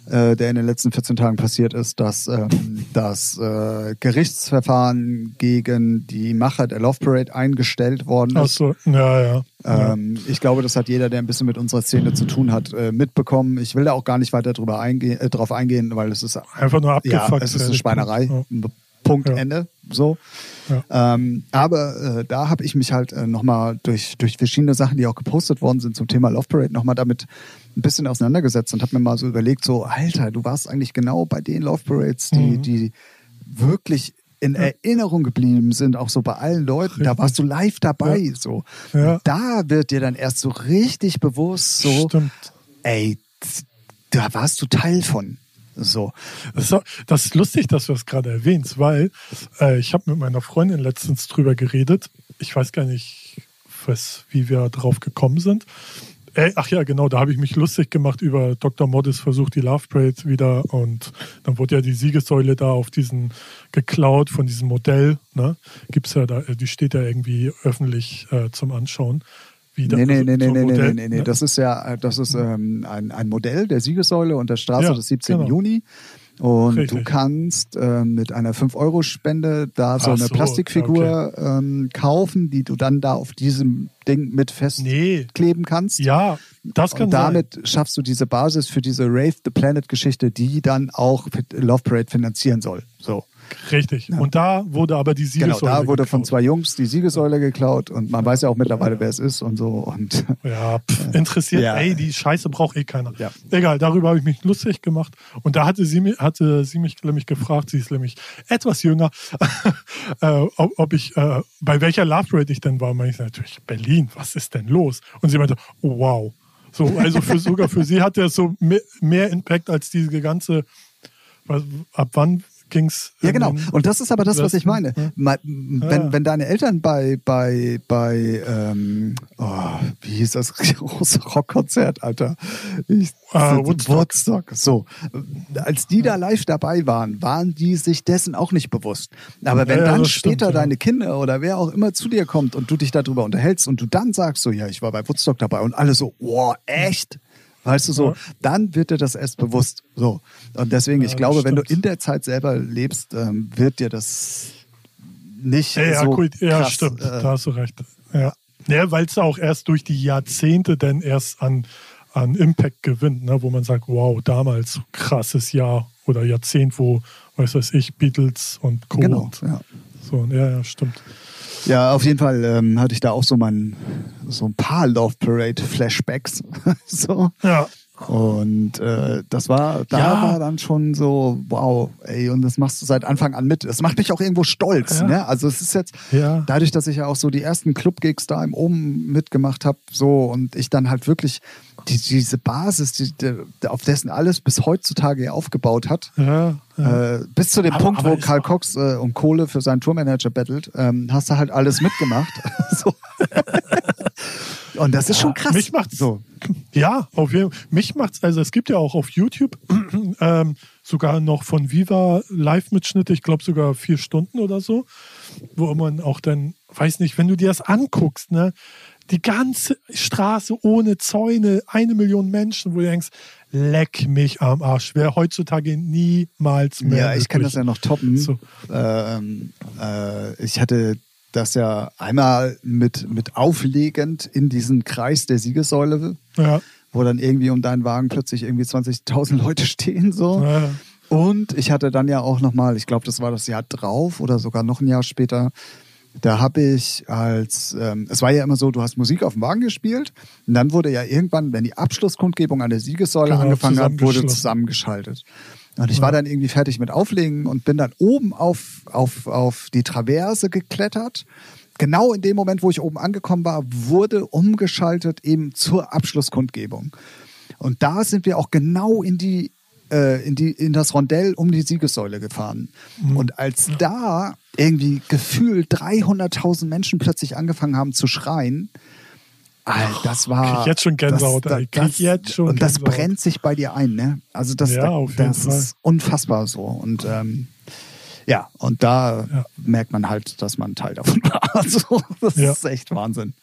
äh, der in den letzten 14 Tagen passiert ist, dass ähm, das äh, Gerichtsverfahren gegen die Macher der Love Parade eingestellt worden Ach ist. so, ja, ja. ja. Ähm, ich glaube, das hat jeder, der ein bisschen mit unserer Szene zu tun hat, äh, mitbekommen. Ich will da auch gar nicht weiter drüber eingehen, äh, drauf eingehen, weil es ist Einfach nur ja, abgefuckt. es ist eine. Schweinerei. Ja. Punkt, Ja. Ende. So. Ja. Ähm, aber äh, da habe ich mich halt äh, nochmal durch, durch verschiedene Sachen, die auch gepostet worden sind zum Thema Love Parade, nochmal damit ein bisschen auseinandergesetzt und habe mir mal so überlegt, so, Alter, du warst eigentlich genau bei den Love Parades, die, Mhm. die wirklich in Erinnerung geblieben sind, auch so bei allen Leuten. Da Richtig. warst du live dabei. So. Ja. Da wird dir dann erst so richtig bewusst, so, Stimmt. ey, da warst du Teil von. So. Das ist, das ist lustig, dass du das gerade erwähnst, weil äh, ich habe mit meiner Freundin letztens drüber geredet. Ich weiß gar nicht, was, wie wir drauf gekommen sind. Äh, ach ja, genau, da habe ich mich lustig gemacht über Dr. Modis Versuch, die Love Parade wieder. Und dann wurde ja die Siegessäule da auf diesen geklaut von diesem Modell. Ne? Gibt's ja da, die steht ja irgendwie öffentlich äh, zum Anschauen. Wie Nee, nee, nee, nee, so nee, nee, Modell, nee, nee. ne? Das ist ja, äh, das ist ähm, ein, ein Modell der Siegessäule und der Straße Ja, des 17. genau. Juni. Und Richtig. du kannst ähm, mit einer 5-Euro-Spende da so Ach eine so, Plastikfigur ähm, kaufen, die du dann da auf diesem Ding mit festkleben Nee, kannst. ja, das kann und damit schaffst du diese Basis für diese Rave the Planet Geschichte, die dann auch Love Parade finanzieren soll. So. Richtig. Und da wurde aber die Genau, Siegessäule da wurde von geklaut. zwei Jungs die Siegessäule geklaut und man weiß ja auch mittlerweile, wer es ist und so. Und Ja, pff, interessiert, Ja. ey, die Scheiße braucht eh keiner. Ja. Egal, darüber habe ich mich lustig gemacht. Und da hatte sie, hatte sie mich nämlich gefragt, sie ist nämlich etwas jünger, äh, ob, ob ich, äh, bei welcher Love Parade ich denn war. Und ich natürlich, Berlin, was ist denn los? Und sie meinte, oh, wow. So, also für, sogar für sie hat der so mehr, mehr Impact als diese ganze, was, ab wann ging's. Ja, genau. Und das ist aber das, was ich meine. ne? Ma- Wenn, Ja. wenn deine Eltern bei, bei, bei, ähm, oh, wie hieß das große Rockkonzert, Alter? Ich, Ah, Woodstock. Woodstock. So. Als die da live dabei waren, waren die sich dessen auch nicht bewusst. Aber wenn Ja, ja, dann später stimmt, ja. deine Kinder oder wer auch immer zu dir kommt und du dich darüber unterhältst und du dann sagst so, ja, ich war bei Woodstock dabei und alle so, wow, echt? Weißt du so, Ja. dann wird dir das erst bewusst. So. Und deswegen, Ja, ich glaube, wenn du stimmt. in der Zeit selber lebst, ähm, wird dir das nicht Ja, so gut, ja, krass, stimmt, äh, da hast du recht. Ja, ja weil es auch erst durch die Jahrzehnte dann erst an, an Impact gewinnt, ne? wo man sagt, wow, damals krasses Jahr oder Jahrzehnt, wo, weiß was ich, Beatles und Co. Genau, ja. so, ja, ja, stimmt. Ja, auf jeden Fall ähm, hatte ich da auch so mein, so ein paar Love Parade Flashbacks. so. Ja, Und äh, das war, da Ja. war dann schon so, wow, ey, und das machst du seit Anfang an mit. Das macht mich auch irgendwo stolz. Ja. Ne? Also es ist jetzt, Ja. dadurch, dass ich ja auch so die ersten Club-Gigs da im Oben mitgemacht habe, so und ich dann halt wirklich die, diese Basis, die, die, auf dessen alles bis heutzutage aufgebaut hat, ja, ja. äh, bis zu dem Aber- Punkt, aber wo Karl Cox äh, um Kohle für seinen Tourmanager bettelt, ähm, hast du halt alles mitgemacht. Und das ist schon krass. Mich macht's, so. Ja, auf jeden Fall. Mich macht's, also es gibt ja auch auf YouTube ähm, sogar noch von Viva Live-Mitschnitte, ich glaube sogar vier Stunden oder so, wo man auch dann, weiß nicht, wenn du dir das anguckst, ne, die ganze Straße ohne Zäune, eine Million Menschen, wo du denkst, leck mich am Arsch. Wäre heutzutage niemals mehr. Ja, ich kann das möglich. ja noch toppen. So. Ähm, äh, ich hatte das ja einmal mit, mit auflegend in diesen Kreis der Siegessäule, Ja, wo dann irgendwie um deinen Wagen plötzlich irgendwie 20.000 Leute stehen so. ja, Und ich hatte dann ja auch nochmal, ich glaube, das war das Jahr drauf oder sogar noch ein Jahr später, da habe ich als, ähm, es war ja immer so, du hast Musik auf dem Wagen gespielt und dann wurde ja irgendwann, wenn die Abschlusskundgebung an der Siegessäule Genau, angefangen hat, wurde zusammengeschaltet. Und ich war dann irgendwie fertig mit Auflegen und bin dann oben auf, auf, auf die Traverse geklettert. Genau in dem Moment, wo ich oben angekommen war, wurde umgeschaltet eben zur Abschlusskundgebung. Und da sind wir auch genau in die, äh, in die, in das Rondell um die Siegessäule gefahren. Mhm. Und als da irgendwie gefühlt 300.000 Menschen plötzlich angefangen haben zu schreien, Alter, das war. krieg jetzt schon Gänsehaut, das, ey. Krieg jetzt schon Und das Gänsehaut. brennt sich bei dir ein, ne? Also das, Ja, das ist unfassbar so. Und ähm, ja, und da Ja. merkt man halt, dass man Teil davon war. Also, das Ja. ist echt Wahnsinn.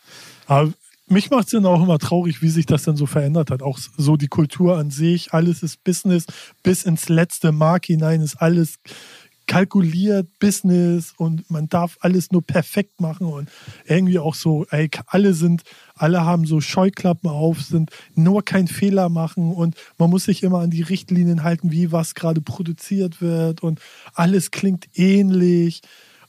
Aber mich macht es dann auch immer traurig, wie sich das dann so verändert hat. Auch so die Kultur an sich, alles ist Business, bis ins letzte Mark hinein ist alles kalkuliert, Business und man darf alles nur perfekt machen und irgendwie auch so, ey, alle sind, alle haben so Scheuklappen auf, sind nur kein Fehler machen und man muss sich immer an die Richtlinien halten, wie was gerade produziert wird und alles klingt ähnlich.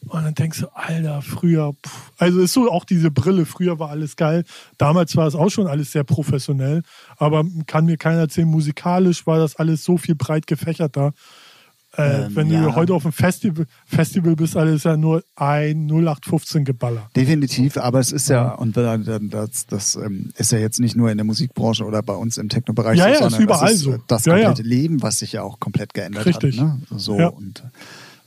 Und dann denkst du, Alter, früher, pff. also ist so auch diese Brille, früher war alles geil. Damals war es auch schon alles sehr professionell, aber kann mir keiner erzählen, musikalisch war das alles so viel breit gefächerter. Äh, Ähm, wenn ja. du heute auf einem Festival, Festival bist, alles ja nur ein 0815 Geballer. Definitiv, aber es ist ja, und das, das ähm, ist ja jetzt nicht nur in der Musikbranche oder bei uns im Technobereich Ja, so, ja, ist sondern überall das ist so. das komplette Leben, was sich ja auch komplett geändert Richtig. hat. Ne? So Ja. und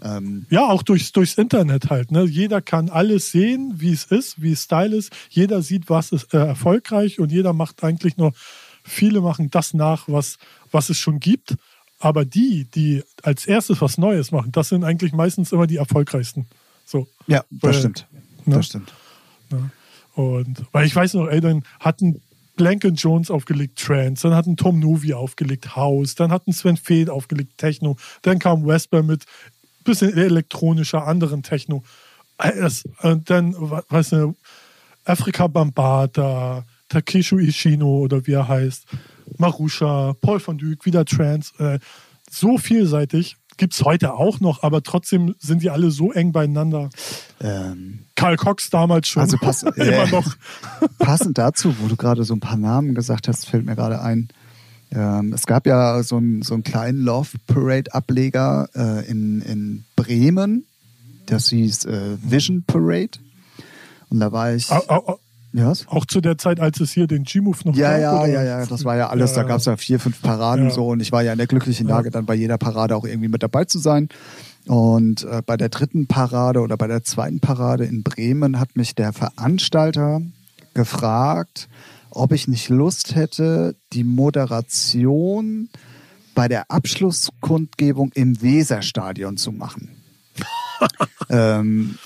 ähm, Ja, auch durchs, durchs Internet halt. Ne? Jeder kann alles sehen, wie es ist, wie es Style ist. Jeder sieht, was ist äh, erfolgreich und jeder macht eigentlich nur, viele machen das nach, was, was es schon gibt. Aber die, die als erstes was Neues machen, das sind eigentlich meistens immer die erfolgreichsten. So. ja, das stimmt. ne? Das stimmt. Ne? Und weil ich weiß noch, ey, dann hatten Blank Jones aufgelegt Trance, dann hatten Tom Novi aufgelegt House, dann hatten Sven Feth aufgelegt Techno, dann kam Vesper mit bisschen elektronischer anderen Techno. Und dann, weißt du, Afrika Bambata, Takeshu Ishino oder wie er heißt, Marusha, Paul van Dyk, wieder Trance. Äh, so vielseitig. Gibt es heute auch noch, aber trotzdem sind die alle so eng beieinander. Ähm, Karl Cox damals schon. Also pass- immer äh. noch. Passend dazu, wo du gerade so ein paar Namen gesagt hast, fällt mir gerade ein. Ähm, es gab ja so einen, so einen kleinen Love Parade Ableger äh, in, in Bremen. Das hieß äh, Vision Parade. Und da war ich. Au, au, was? Auch zu der Zeit, als es hier den G-Move noch Ja, gab? ja, oder? ja, ja, das war ja alles. Da Ja. gab es ja vier, fünf Paraden Ja. so und ich war ja in der glücklichen Lage, dann bei jeder Parade auch irgendwie mit dabei zu sein. Und äh, bei der dritten Parade oder bei der zweiten Parade in Bremen hat mich der Veranstalter gefragt, ob ich nicht Lust hätte, die Moderation bei der Abschlusskundgebung im Weserstadion zu machen. ähm,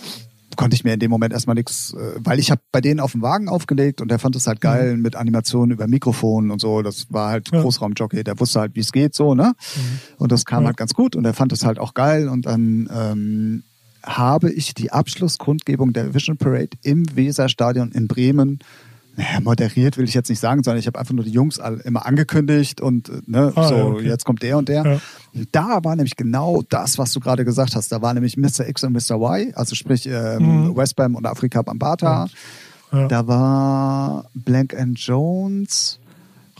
konnte ich mir in dem Moment erstmal nichts, äh, weil ich habe bei denen auf dem Wagen aufgelegt und der fand es halt geil mhm. mit Animationen über Mikrofon und so. Das war halt ja. Großraumjockey, der wusste halt, wie es geht, so, ne? Mhm. Und das kam ja. halt ganz gut und er fand es halt auch geil und dann ähm, habe ich die Abschlusskundgebung der Vision Parade im Weserstadion in Bremen naja, moderiert will ich jetzt nicht sagen, sondern ich habe einfach nur die Jungs immer angekündigt und äh, ne, ah, so, ja, okay. jetzt kommt der und der. Ja. Und da war nämlich genau das, was du gerade gesagt hast. Da war nämlich Mr. X und Mr. Y, also sprich ähm, mhm. Westbam und Afrika Bambata. Ja. Da war Blank and Jones.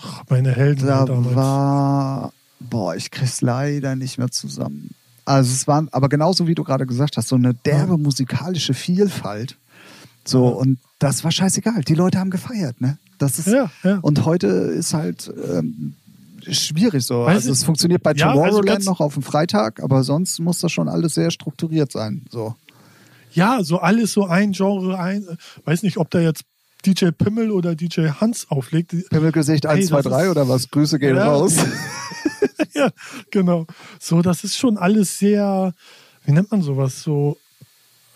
Ach, meine Helden. Da war, boah, ich krieg's leider nicht mehr zusammen. Also es waren, aber genauso wie du gerade gesagt hast, so eine derbe musikalische Vielfalt. So, und das war scheißegal. Die Leute haben gefeiert, ne? Das ist, ja, ja. Und heute ist halt ähm, schwierig so. Weiß also es funktioniert bei ja, Tomorrowland also noch auf dem Freitag, aber sonst muss das schon alles sehr strukturiert sein. So. Ja, so alles so ein Genre, ein, weiß nicht, ob da jetzt DJ Pimmel oder DJ Hans auflegt. Pimmelgesicht 1, 2, 3 oder was? Grüße gehen ja. raus. ja, genau. So, das ist schon alles sehr, wie nennt man sowas? So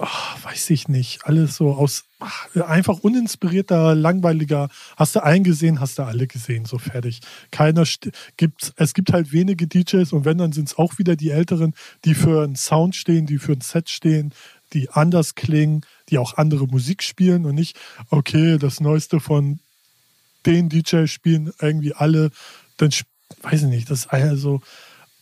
ach, weiß ich nicht, alles so aus ach, einfach uninspirierter, langweiliger, hast du einen gesehen, hast du alle gesehen, so fertig. Keiner gibt, es gibt halt wenige DJs und wenn, dann sind es auch wieder die Älteren, die für einen Sound stehen, die für ein Set stehen, die anders klingen, die auch andere Musik spielen und nicht, okay, das Neueste von den DJs spielen irgendwie alle, dann weiß ich nicht, das ist also,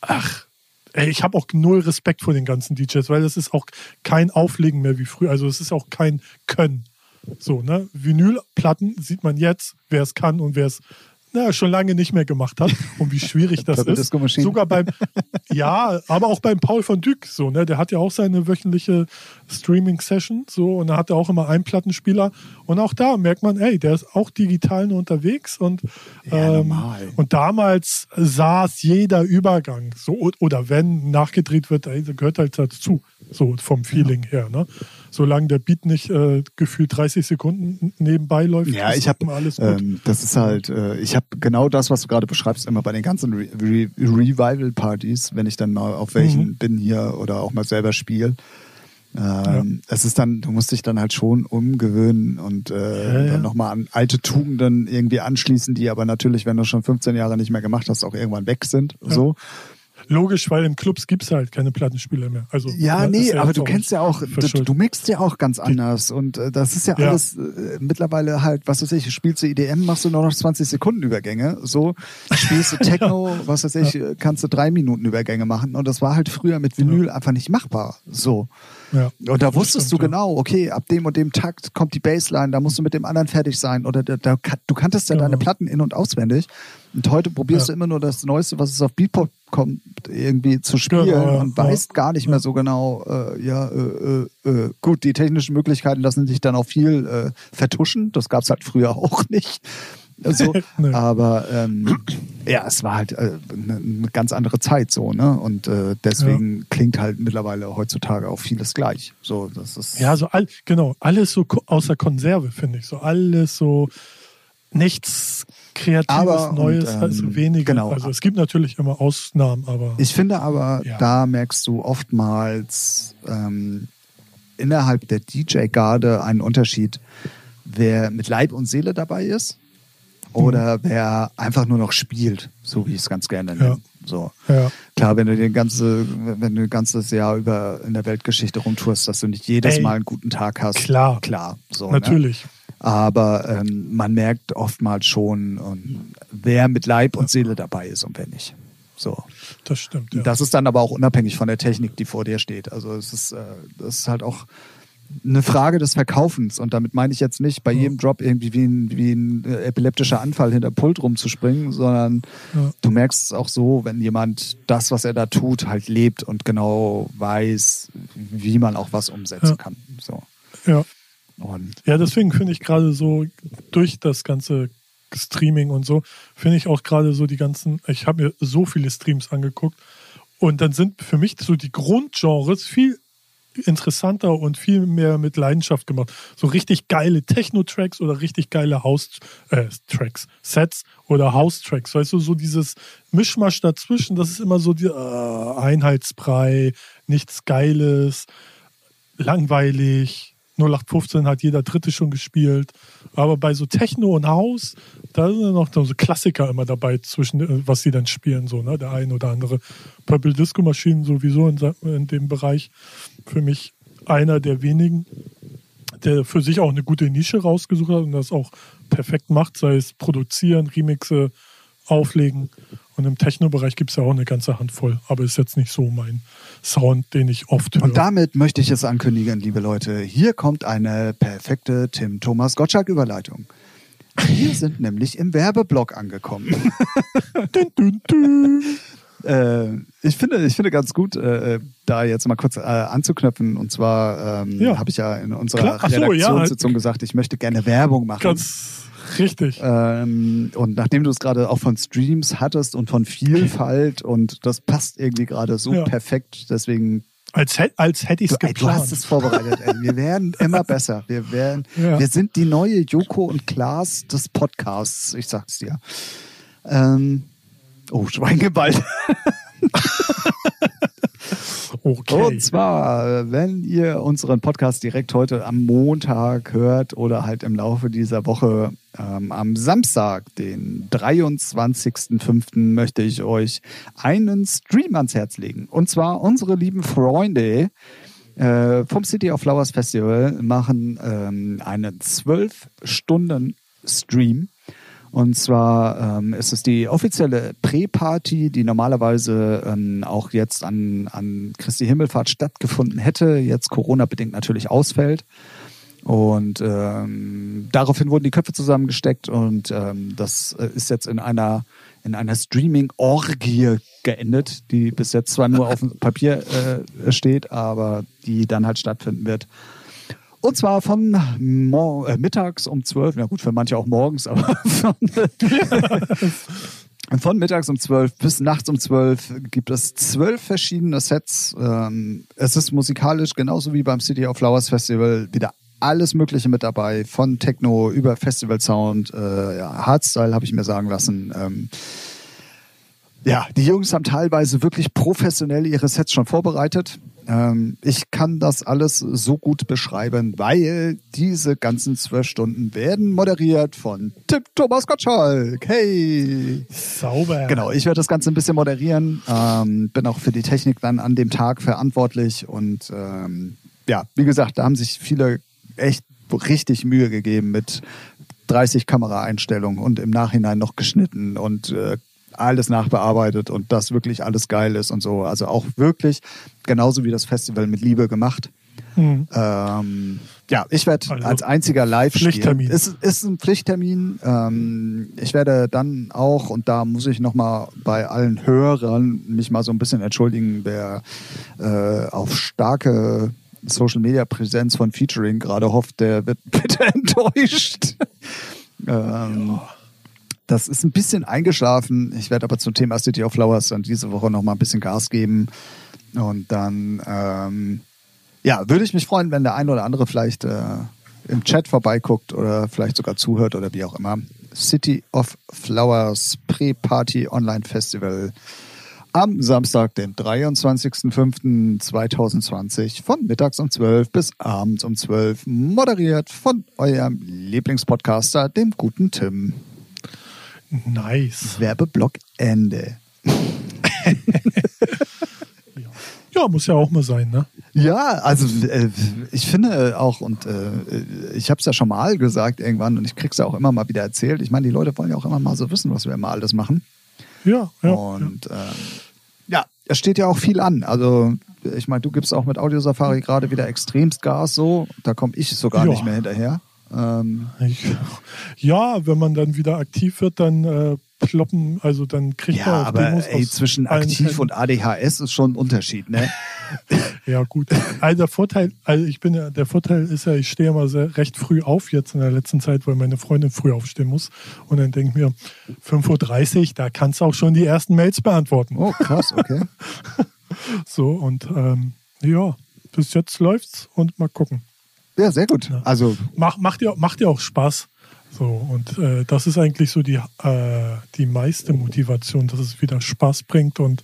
ach, ey, ich habe auch null Respekt vor den ganzen DJs, weil das ist auch kein Auflegen mehr wie früher. Also es ist auch kein Können. So, ne? Vinylplatten sieht man jetzt, wer es kann und wer es na, schon lange nicht mehr gemacht hat und wie schwierig das ist. Sogar beim, ja, aber auch beim Paul von Dyk, so, ne, der hat ja auch seine wöchentliche Streaming-Session, so, und da hat er auch immer einen Plattenspieler. Und auch da merkt man, ey, der ist auch digital nur unterwegs und, ja, ähm, und damals saß jeder Übergang, so, oder wenn nachgedreht wird, ey, gehört halt dazu, so vom Feeling ja. her, ne solange der Beat nicht äh, gefühlt 30 Sekunden nebenbei läuft. Ja, ich habe alles gut. Ähm, das ist halt, äh, ich habe genau das, was du gerade beschreibst, immer bei den ganzen Re Re Revival-Partys, wenn ich dann mal auf welchen mhm. bin hier oder auch mal selber spiele. Ähm, ja. Es ist dann, du musst dich dann halt schon umgewöhnen und äh, ja, ja. nochmal an alte Tugenden irgendwie anschließen, die aber natürlich, wenn du schon 15 Jahre nicht mehr gemacht hast, auch irgendwann weg sind. So. Logisch, weil in Clubs gibt es halt keine Plattenspieler mehr. Also, ja, nee, ja aber du kennst ja auch, du, du mixt ja auch ganz anders und äh, das ist ja, ja. alles äh, mittlerweile halt, was weiß ich, spielst du IDM, machst du nur noch 20 Sekunden Übergänge, so, spielst du Techno, was weiß ich, kannst du drei Minuten Übergänge machen und das war halt früher mit Vinyl einfach nicht machbar, so. Ja, und da wusstest stimmt, du genau, okay, ab dem und dem Takt kommt die Bassline, da musst du mit dem anderen fertig sein. Oder da, da du kanntest ja, deine Platten in- und auswendig. Und heute probierst du immer nur das Neueste, was es auf Beatport kommt, irgendwie zu spielen genau, und weißt gar nicht mehr so genau, äh, ja, äh, äh, äh, gut, die technischen Möglichkeiten lassen sich dann auch viel äh, vertuschen. Das gab es halt früher auch nicht. So, nee. Aber ähm, ja, es war halt eine äh, ne ganz andere Zeit so, ne? Und äh, deswegen ja. klingt halt mittlerweile heutzutage auch vieles gleich. So, das ist ja, so all, genau, alles so außer Konserve, finde ich. So alles so nichts Kreatives, aber, Neues, und, ähm, also weniger. Genau. Also es gibt natürlich immer Ausnahmen, aber. Ich finde aber, ja. da merkst du oftmals ähm, innerhalb der DJ-Garde einen Unterschied, wer mit Leib und Seele dabei ist oder mhm. wer einfach nur noch spielt, so wie ich es ganz gerne nenne. Ja. So. Ja. Klar, wenn du den ganze, wenn du ein ganzes Jahr über in der Weltgeschichte rumtourst, dass du nicht jedes Ey, Mal einen guten Tag hast. Klar. Klar. So, ne? Natürlich. Ne? Aber ähm, man merkt oftmals schon, wer mit Leib und Seele dabei ist und wer nicht. So. Das stimmt. Ja. Das ist dann aber auch unabhängig von der Technik, die vor dir steht. Also es ist, äh, das ist halt auch eine Frage des Verkaufens. Und damit meine ich jetzt nicht, bei ja. jedem Drop irgendwie wie ein, wie ein epileptischer Anfall hinter Pult rumzuspringen, sondern ja. du merkst es auch so, wenn jemand das, was er da tut, halt lebt und genau weiß, wie man auch was umsetzen ja. kann. So. Ja. Und ja, deswegen finde ich gerade so durch das ganze Streaming und so, finde ich auch gerade so die ganzen, ich habe mir so viele Streams angeguckt Und dann sind für mich so die Grundgenres viel interessanter und viel mehr mit Leidenschaft gemacht. So richtig geile Techno-Tracks oder richtig geile House-Tracks, äh, Sets oder House-Tracks. Weißt du, so dieses Mischmasch dazwischen, das ist immer so die äh, Einheitsbrei, nichts Geiles, langweilig. 0815 hat jeder Dritte schon gespielt. Aber bei so Techno und House, da sind noch so Klassiker immer dabei, zwischen äh, was sie dann spielen, so, ne? Der ein oder andere. Purple Disco Maschinen sowieso in, in dem Bereich für mich einer der wenigen, der für sich auch eine gute Nische rausgesucht hat und das auch perfekt macht, sei es produzieren, Remixe, auflegen. Und im Techno-Bereich gibt es ja auch eine ganze Handvoll, aber ist jetzt nicht so mein Sound, den ich oft höre. Und damit möchte ich es ankündigen, liebe Leute. Hier kommt eine perfekte Tim Thomas Gottschalk-Überleitung. Wir sind nämlich im Werbeblock angekommen. dün, dün, dün. Äh, ich finde, ich finde ganz gut, äh, da jetzt mal kurz äh, anzuknöpfen. Und zwar ähm, ja. habe ich ja in unserer so, Redaktionssitzung ja. gesagt, ich möchte gerne Werbung machen. Ganz richtig. Ähm, und nachdem du es gerade auch von Streams hattest und von Vielfalt und das passt irgendwie gerade so ja. perfekt, deswegen als, als hätte ich es geplant. Du hast es vorbereitet. Ey. Wir werden immer besser. Wir, werden, ja. wir sind die neue Joko und Klaas des Podcasts. Ich sag's dir. Ähm, oh, Schweingeball. Okay. Und zwar, wenn ihr unseren Podcast direkt heute am Montag hört oder halt im Laufe dieser Woche ähm, am Samstag, den 23.05., möchte ich euch einen Stream ans Herz legen. Und zwar unsere lieben Freunde äh, vom City of Flowers Festival machen ähm, einen 12 Stunden Stream und zwar ähm, ist es die offizielle Prä-Party, die normalerweise ähm, auch jetzt an, an Christi Himmelfahrt stattgefunden hätte, jetzt Corona-bedingt natürlich ausfällt. Und ähm, daraufhin wurden die Köpfe zusammengesteckt und ähm, das äh, ist jetzt in einer in einer Streaming-Orgie geendet, die bis jetzt zwar nur auf dem Papier äh, steht, aber die dann halt stattfinden wird. Und zwar von äh, mittags um 12, na gut, für manche auch morgens, aber von, von mittags um 12 bis nachts um 12 gibt es zwölf verschiedene Sets. Ähm, es ist musikalisch genauso wie beim City of Flowers Festival wieder alles Mögliche mit dabei, von Techno über Festival Sound, äh, ja, Hardstyle habe ich mir sagen lassen. Ähm, ja, die Jungs haben teilweise wirklich professionell ihre Sets schon vorbereitet. Ähm, ich kann das alles so gut beschreiben, weil diese ganzen zwölf Stunden werden moderiert von Tipp Thomas Gottschalk. Hey! Sauber. Genau, ich werde das Ganze ein bisschen moderieren. Ähm, bin auch für die Technik dann an dem Tag verantwortlich. Und ähm, ja, wie gesagt, da haben sich viele echt richtig Mühe gegeben mit 30 Kameraeinstellungen und im Nachhinein noch geschnitten und äh, alles nachbearbeitet und das wirklich alles geil ist und so. Also auch wirklich genauso wie das Festival mit Liebe gemacht. Mhm. Ähm, ja, ich werde also als einziger live Pflichttermin. Ist, ist ein Pflichttermin. Ähm, ich werde dann auch, und da muss ich nochmal bei allen Hörern mich mal so ein bisschen entschuldigen, wer äh, auf starke Social Media Präsenz von Featuring gerade hofft, der wird bitte enttäuscht. ähm, ja das ist ein bisschen eingeschlafen. Ich werde aber zum Thema City of Flowers dann diese Woche noch mal ein bisschen Gas geben. Und dann, ähm, ja, würde ich mich freuen, wenn der eine oder andere vielleicht äh, im Chat vorbeiguckt oder vielleicht sogar zuhört oder wie auch immer. City of Flowers Pre-Party Online Festival am Samstag, den 23.05.2020 von mittags um 12 bis abends um 12, moderiert von eurem Lieblingspodcaster, dem guten Tim. Nice. Werbeblock Ende. ja. muss ja auch mal sein, ne? Ja, also äh, ich finde auch, und äh, ich habe es ja schon mal gesagt irgendwann und ich krieg's ja auch immer mal wieder erzählt. Ich meine, die Leute wollen ja auch immer mal so wissen, was wir immer alles machen. Ja, ja. Und ja, ähm, ja es steht ja auch viel an. Also ich meine, du gibst auch mit Audio Safari gerade wieder extremst Gas so. Da komme ich sogar ja. nicht mehr hinterher. Ähm, ja, wenn man dann wieder aktiv wird, dann äh, ploppen, also dann kriegt ja, man auch aber Demos ey, zwischen aktiv und ADHS ist schon ein Unterschied, ne? ja, gut. Also der Vorteil, also ich bin ja, der Vorteil ist ja, ich stehe immer sehr, recht früh auf jetzt in der letzten Zeit, weil meine Freundin früh aufstehen muss. Und dann denke ich mir, 5.30 Uhr, da kannst du auch schon die ersten Mails beantworten. Oh, krass, okay. So, und ähm, ja, bis jetzt läuft's und mal gucken. Ja, sehr gut. Also Mach, macht, dir, macht dir auch Spaß. So, und äh, das ist eigentlich so die, äh, die meiste Motivation, dass es wieder Spaß bringt und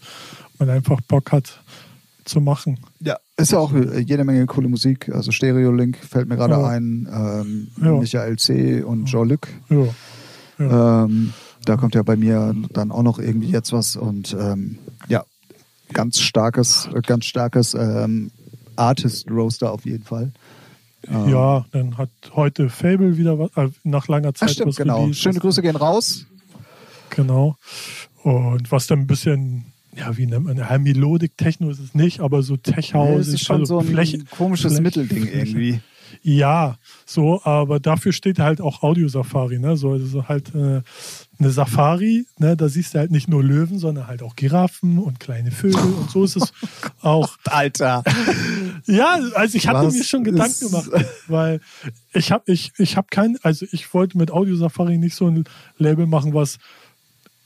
man einfach Bock hat zu machen. Ja, ist ja auch äh, jede Menge coole Musik. Also Stereo Link fällt mir gerade Ja. ein. Ähm, Ja. Michael C. und Joe Lück. Ja. Ähm, da kommt ja bei mir dann auch noch irgendwie jetzt was. Und ähm, ja, ganz starkes, ganz starkes ähm, Artist Roaster auf jeden Fall. Ähm, ja, dann hat heute Fable wieder was, äh, nach langer Ach, Zeit stimmt, was genau. released. Schöne Grüße gehen raus. Genau. Und was dann ein bisschen, ja, wie nennt man, ja, Melodic Techno ist es nicht, aber so Tech Nee, House es ist schon so ein Fläche- komisches Fläche- Mittelding irgendwie. Ja, so, aber dafür steht halt auch Audio Safari, ne? So, also halt äh, eine Safari, ne? Da siehst du halt nicht nur Löwen, sondern halt auch Giraffen und kleine Vögel und so ist es auch. Alter. Ja, also ich hatte Was mir schon Gedanken gemacht, weil ich habe ich, ich hab kein, also ich wollte mit Audio Safari nicht so ein Label machen, was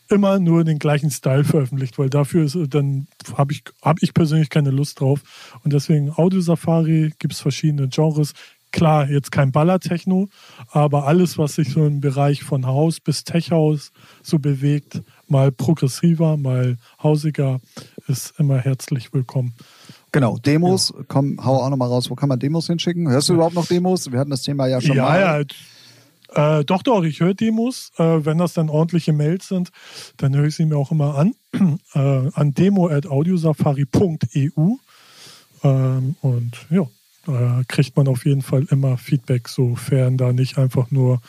immer nur den gleichen Style veröffentlicht, weil dafür ist dann habe ich habe ich persönlich keine Lust drauf und deswegen Audio Safari gibt es verschiedene Genres. Klar, jetzt kein Ballertechno, aber alles, was sich so im Bereich von Haus bis Tech House so bewegt, mal progressiver, mal hausiger, ist immer herzlich willkommen. Genau, Demos, komm, hau auch nochmal raus. Wo kann man Demos hinschicken? Hörst du überhaupt noch Demos? Wir hatten das Thema ja schon ja, mal. ja. Äh, doch, doch, ich höre Demos. Äh, wenn das dann ordentliche Mails sind, dann höre ich sie mir auch immer an. äh, an demo.audiosafari.eu. Ähm, und ja, kriegt man auf jeden Fall immer Feedback, sofern da nicht einfach nur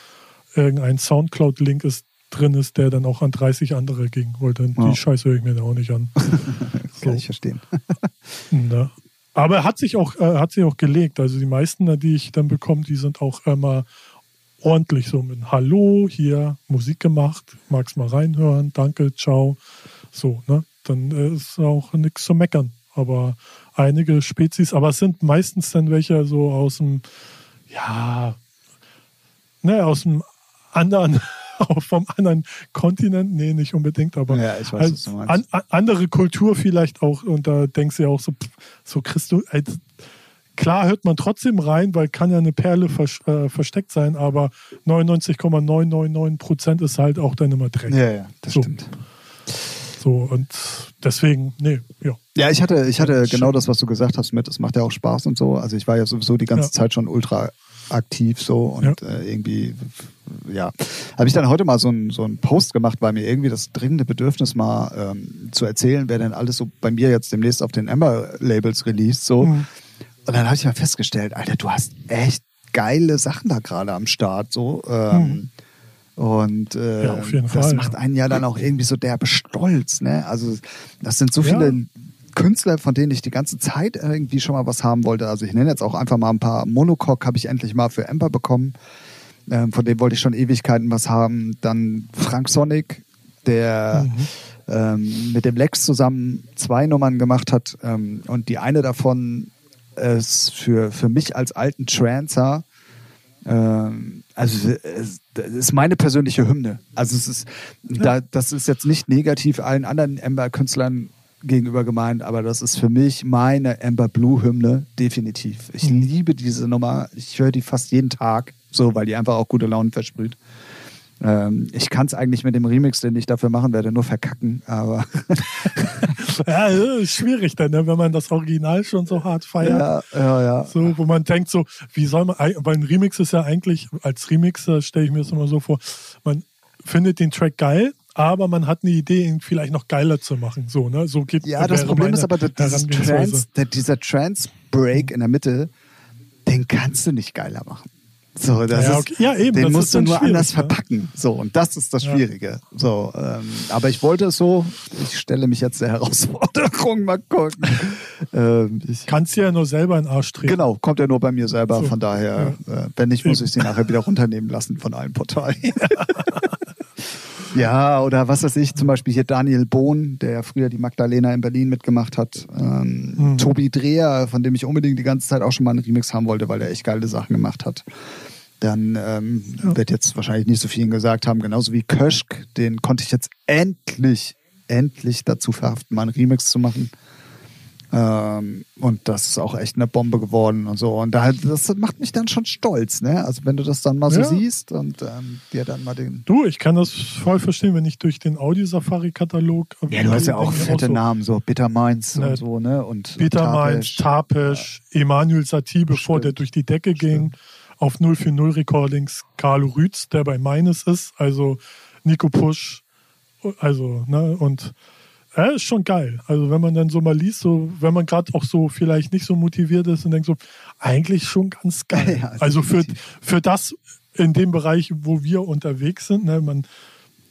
irgendein Soundcloud-Link ist, drin ist, der dann auch an 30 andere ging. Weil dann Ja. die Scheiße höre ich mir da auch nicht an. Kann ich verstehen. Ne? Aber er hat sich auch, äh, hat sich auch gelegt. Also die meisten, die ich dann bekomme, die sind auch immer ordentlich so mit Hallo, hier Musik gemacht, magst mal reinhören, danke, ciao. So, ne? Dann äh, ist auch nichts zu meckern. Aber einige Spezies, aber es sind meistens dann welche so aus dem, ja, ne, aus dem anderen, vom anderen Kontinent, nee, nicht unbedingt, aber Ja, weiß, halt du meinst. an, an, andere Kultur vielleicht auch und da denkst du ja auch so, so du, äh, klar hört man trotzdem rein, weil kann ja eine Perle vers äh, versteckt sein, aber 99,999 Prozent ist halt auch dann immer Dreck. Ja, ja, das So. stimmt. So und deswegen, nee, ja. Ja, ich hatte, ich hatte Ja, genau das, was du gesagt hast mit, es macht ja auch Spaß und so. Also ich war ja sowieso die ganze Ja. Zeit schon ultra aktiv so und äh, irgendwie, ja, habe ich dann heute mal so einen so einen Post gemacht, weil mir irgendwie das dringende Bedürfnis mal ähm, zu erzählen, wer denn alles so bei mir jetzt demnächst auf den Ember-Labels released, so. Mhm. Und dann habe ich mal festgestellt, Alter, du hast echt geile Sachen da gerade am Start, so. Ähm, Und äh, Mhm. Ja, auf jeden das Fall, macht ja. einen ja dann auch irgendwie so derbe stolz, ne? Also das sind so Ja. Künstler, von denen ich die ganze Zeit irgendwie schon mal was haben wollte. Also ich nenne jetzt auch einfach mal ein paar. Monocoque habe ich endlich mal für Emper bekommen. Ähm, von dem wollte ich schon Ewigkeiten was haben. Dann Frank Sonic, der ähm, mit dem Lex zusammen zwei Nummern gemacht hat. Ähm, und die eine davon ist für, für mich als alten Trancer ähm, also es das ist meine persönliche Hymne. Also es ist, da, das ist jetzt nicht negativ allen anderen Ember-Künstlern gegenüber gemeint, aber das ist für mich meine Ember Blue-Hymne, definitiv. Ich Mhm. liebe diese Nummer. Ich höre die fast jeden Tag, so, weil die einfach auch gute Laune versprüht. Ähm, ich kann es eigentlich mit dem Remix, den ich dafür machen werde, nur verkacken, aber Ja, das ist schwierig dann, ne, wenn man das Original schon so hart feiert. ja, ja, ja. So, wo man denkt, so, wie soll man, weil ein Remix ist ja eigentlich, als Remixer stelle ich mir das immer so vor, man findet den Track geil, aber man hat eine Idee, ihn vielleicht noch geiler zu machen. So, ne? So geht Ja, das Problem ist aber, dieses. Trans, dieser Trance-Break in der Mitte, den kannst du nicht geiler machen. So, das Ja, ist, okay. Ja, eben, den musst du nur anders ne? verpacken. So, und das ist das Ja. Schwierige. So, ähm, aber ich wollte es so, ich stelle mich jetzt der Herausforderung, mal gucken. ähm, ich, Kannst du ja nur selber in den Arsch treten. genau, kommt ja nur bei mir selber, So. von daher, äh, wenn nicht, muss ich sie nachher wieder runternehmen lassen von allen Portalen. Ja, oder was weiß ich, zum Beispiel hier Daniel Bohn, der ja früher die Magdalena in Berlin mitgemacht hat. Ähm, Mhm. Tobi Dreher, von dem ich unbedingt die ganze Zeit auch schon mal einen Remix haben wollte, weil der echt geile Sachen gemacht hat. Dann ähm, wird jetzt wahrscheinlich nicht so vielen gesagt haben, genauso wie Köschk, den konnte ich jetzt endlich, endlich dazu verhaften, mal einen Remix zu machen. Ähm, und das ist auch echt eine Bombe geworden und so. Und da, das macht mich dann schon stolz, ne? Also wenn du das dann mal so Ja. siehst und ähm, dir dann mal den. Du, ich kann das voll verstehen, wenn ich durch den Audi-Safari-Katalog. Ja, du hast ja auch fette so, Namen, so Bitter Minds Ne, und so, ne? Und Peter. Mainz, Tapesh, Emanuel Satie, bevor der durch die Decke ging, auf 040 Recordings, Carlo Rütz, der bei Meines ist, also Nico Pusch, also, ne, und ja, ist schon geil. Also wenn man dann so mal liest, so, wenn man gerade auch so vielleicht nicht so motiviert ist und denkt so, eigentlich schon ganz geil. Ja, also für, für das in dem Bereich, wo wir unterwegs sind, ne, man,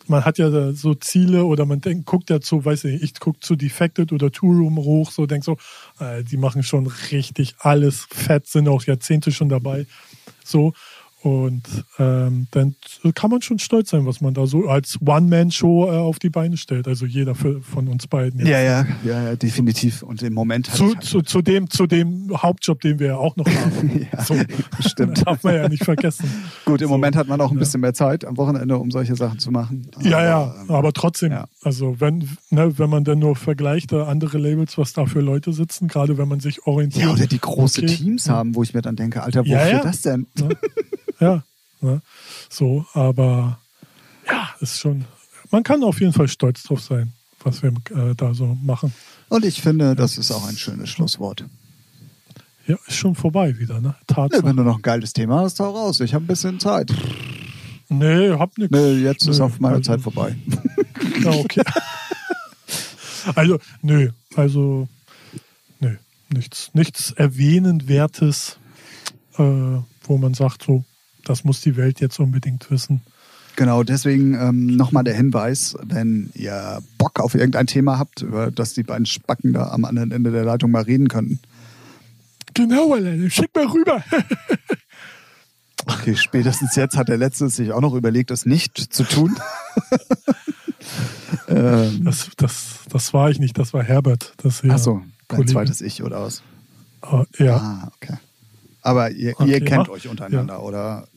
man hat ja so Ziele oder man denkt, guckt ja zu, weiß ich, ich gucke zu Defected oder Tour Room hoch, so denkt so, äh, die machen schon richtig alles fett, sind auch Jahrzehnte schon dabei. So. Und ähm, dann kann man schon stolz sein, was man da so als One-Man-Show äh, auf die Beine stellt. Also jeder für, von uns beiden. jetzt. Ja, ja, ja, ja, definitiv. Und im Moment hat Zu, halt- zu, zu, dem, zu dem Hauptjob, den wir ja auch noch haben. Ja, so, stimmt. Darf man ja nicht vergessen. Gut, im So, Moment hat man auch ein ne? bisschen mehr Zeit am Wochenende, um solche Sachen zu machen. Ja, ja, ähm, aber trotzdem, ja. also wenn, ne, wenn man dann nur vergleicht, äh, andere Labels, was da für Leute sitzen, gerade wenn man sich orientiert. Ja, oder die große okay, Teams haben, wo ich mir dann denke, Alter, wofür Ja, ja. das denn? Ja, ne? so, aber ja, ist schon, man kann auf jeden Fall stolz drauf sein, was wir äh, da so machen. Und ich finde, das ist auch ein schönes Schlusswort. Ja, ist schon vorbei wieder, ne? Tatsache. wenn du noch ein geiles Thema hast, hau raus. Ich habe ein bisschen Zeit. Nee, hab nix. Nö, jetzt ist Nö, auf meine also- Zeit vorbei. Ja, okay. also, nö, also, nö, nichts, nichts Erwähnenswertes, äh, wo man sagt, so, das muss die Welt jetzt unbedingt wissen. Genau, deswegen ähm, nochmal der Hinweis, wenn ihr Bock auf irgendein Thema habt, über das die beiden Spacken da am anderen Ende der Leitung mal reden könnten. Genau, Alter, schick mal rüber. Okay, spätestens jetzt hat der Letzte sich auch noch überlegt, es nicht zu tun. ähm, Das, das, das war ich nicht, das war Herbert. Das hier Achso, dein zweites Ich oder was? Ah, ja, Ah, okay. Aber ihr, Okay, ihr kennt ja. euch untereinander, oder?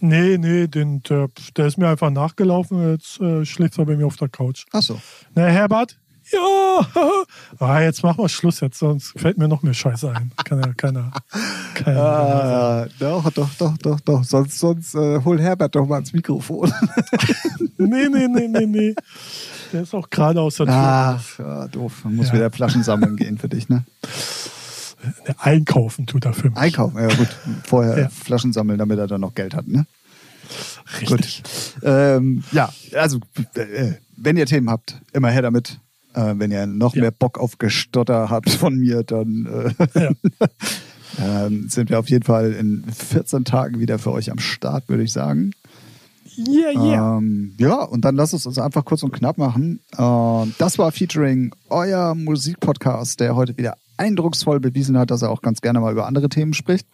Nee, nee, den, der, der ist mir einfach nachgelaufen, jetzt äh, schläft er bei mir auf der Couch. Achso. Na, Herbert? Ja! Ah, jetzt machen wir Schluss jetzt, sonst fällt mir noch mehr Scheiße ein. Kann ja keiner. keiner Ah, doch, doch, doch, doch, doch. Sonst, sonst äh, hol Herbert doch mal ins Mikrofon. nee, nee, nee, nee, nee. Der ist auch gerade aus der Tür. Ach, ja, doof. Man muss Ja. wieder Flaschen sammeln gehen für dich, ne? Der Einkaufen tut er für mich. Einkaufen, ja gut. Vorher Ja. Flaschen sammeln, damit er dann noch Geld hat, ne? Richtig. Ähm, ja, also, äh, wenn ihr Themen habt, immer her damit. Äh, wenn ihr noch Ja. mehr Bock auf Gestotter habt von mir, dann äh, Ja. ähm, sind wir auf jeden Fall in 14 Tagen wieder für euch am Start, würde ich sagen. Yeah, yeah. Ähm, ja, und dann lasst es uns einfach kurz und knapp machen. Ähm, das war Featuring euer Musikpodcast, der heute wieder eindrucksvoll bewiesen hat, dass er auch ganz gerne mal über andere Themen spricht.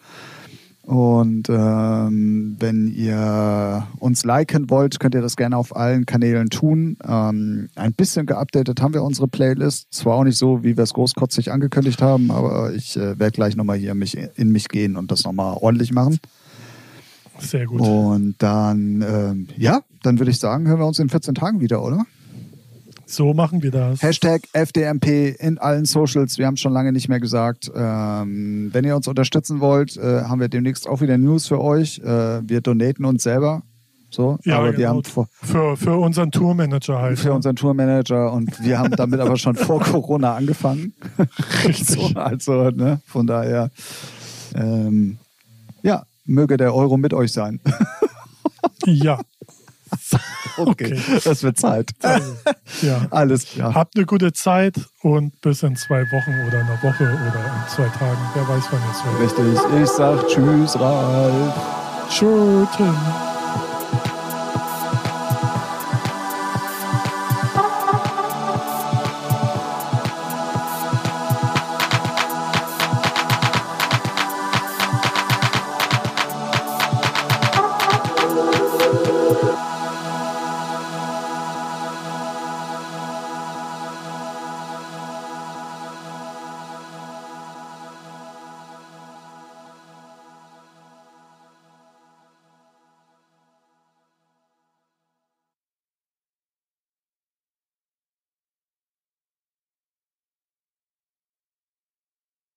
Und ähm, wenn ihr uns liken wollt, könnt ihr das gerne auf allen Kanälen tun. Ähm, ein bisschen geupdatet haben wir unsere Playlist. Zwar auch nicht so, wie wir es großkotzig angekündigt haben, aber ich äh, werde gleich nochmal hier mich, in mich gehen und das nochmal ordentlich machen. Sehr gut. Und dann, ähm, ja, dann würde ich sagen, hören wir uns in 14 Tagen wieder, oder? So machen wir das. Hashtag FDMP in allen Socials. Wir haben es schon lange nicht mehr gesagt. Ähm, wenn ihr uns unterstützen wollt, äh, haben wir demnächst auch wieder News für euch. Äh, wir donaten uns selber. So, Ja, aber wir genau. haben vor, Für, für unseren Tourmanager halt. für ne? unseren Tourmanager und wir haben damit aber schon vor Corona angefangen. so, also, ne, von daher, ähm, ja, möge der Euro mit euch sein. Ja. Okay, Okay. das wird Zeit. Also, ja. Alles klar. Habt eine gute Zeit und bis in zwei Wochen oder einer Woche oder in zwei Tagen. Wer weiß, wann es wird. Richtig. Ich sag Tschüss, Ralf. Tschüss.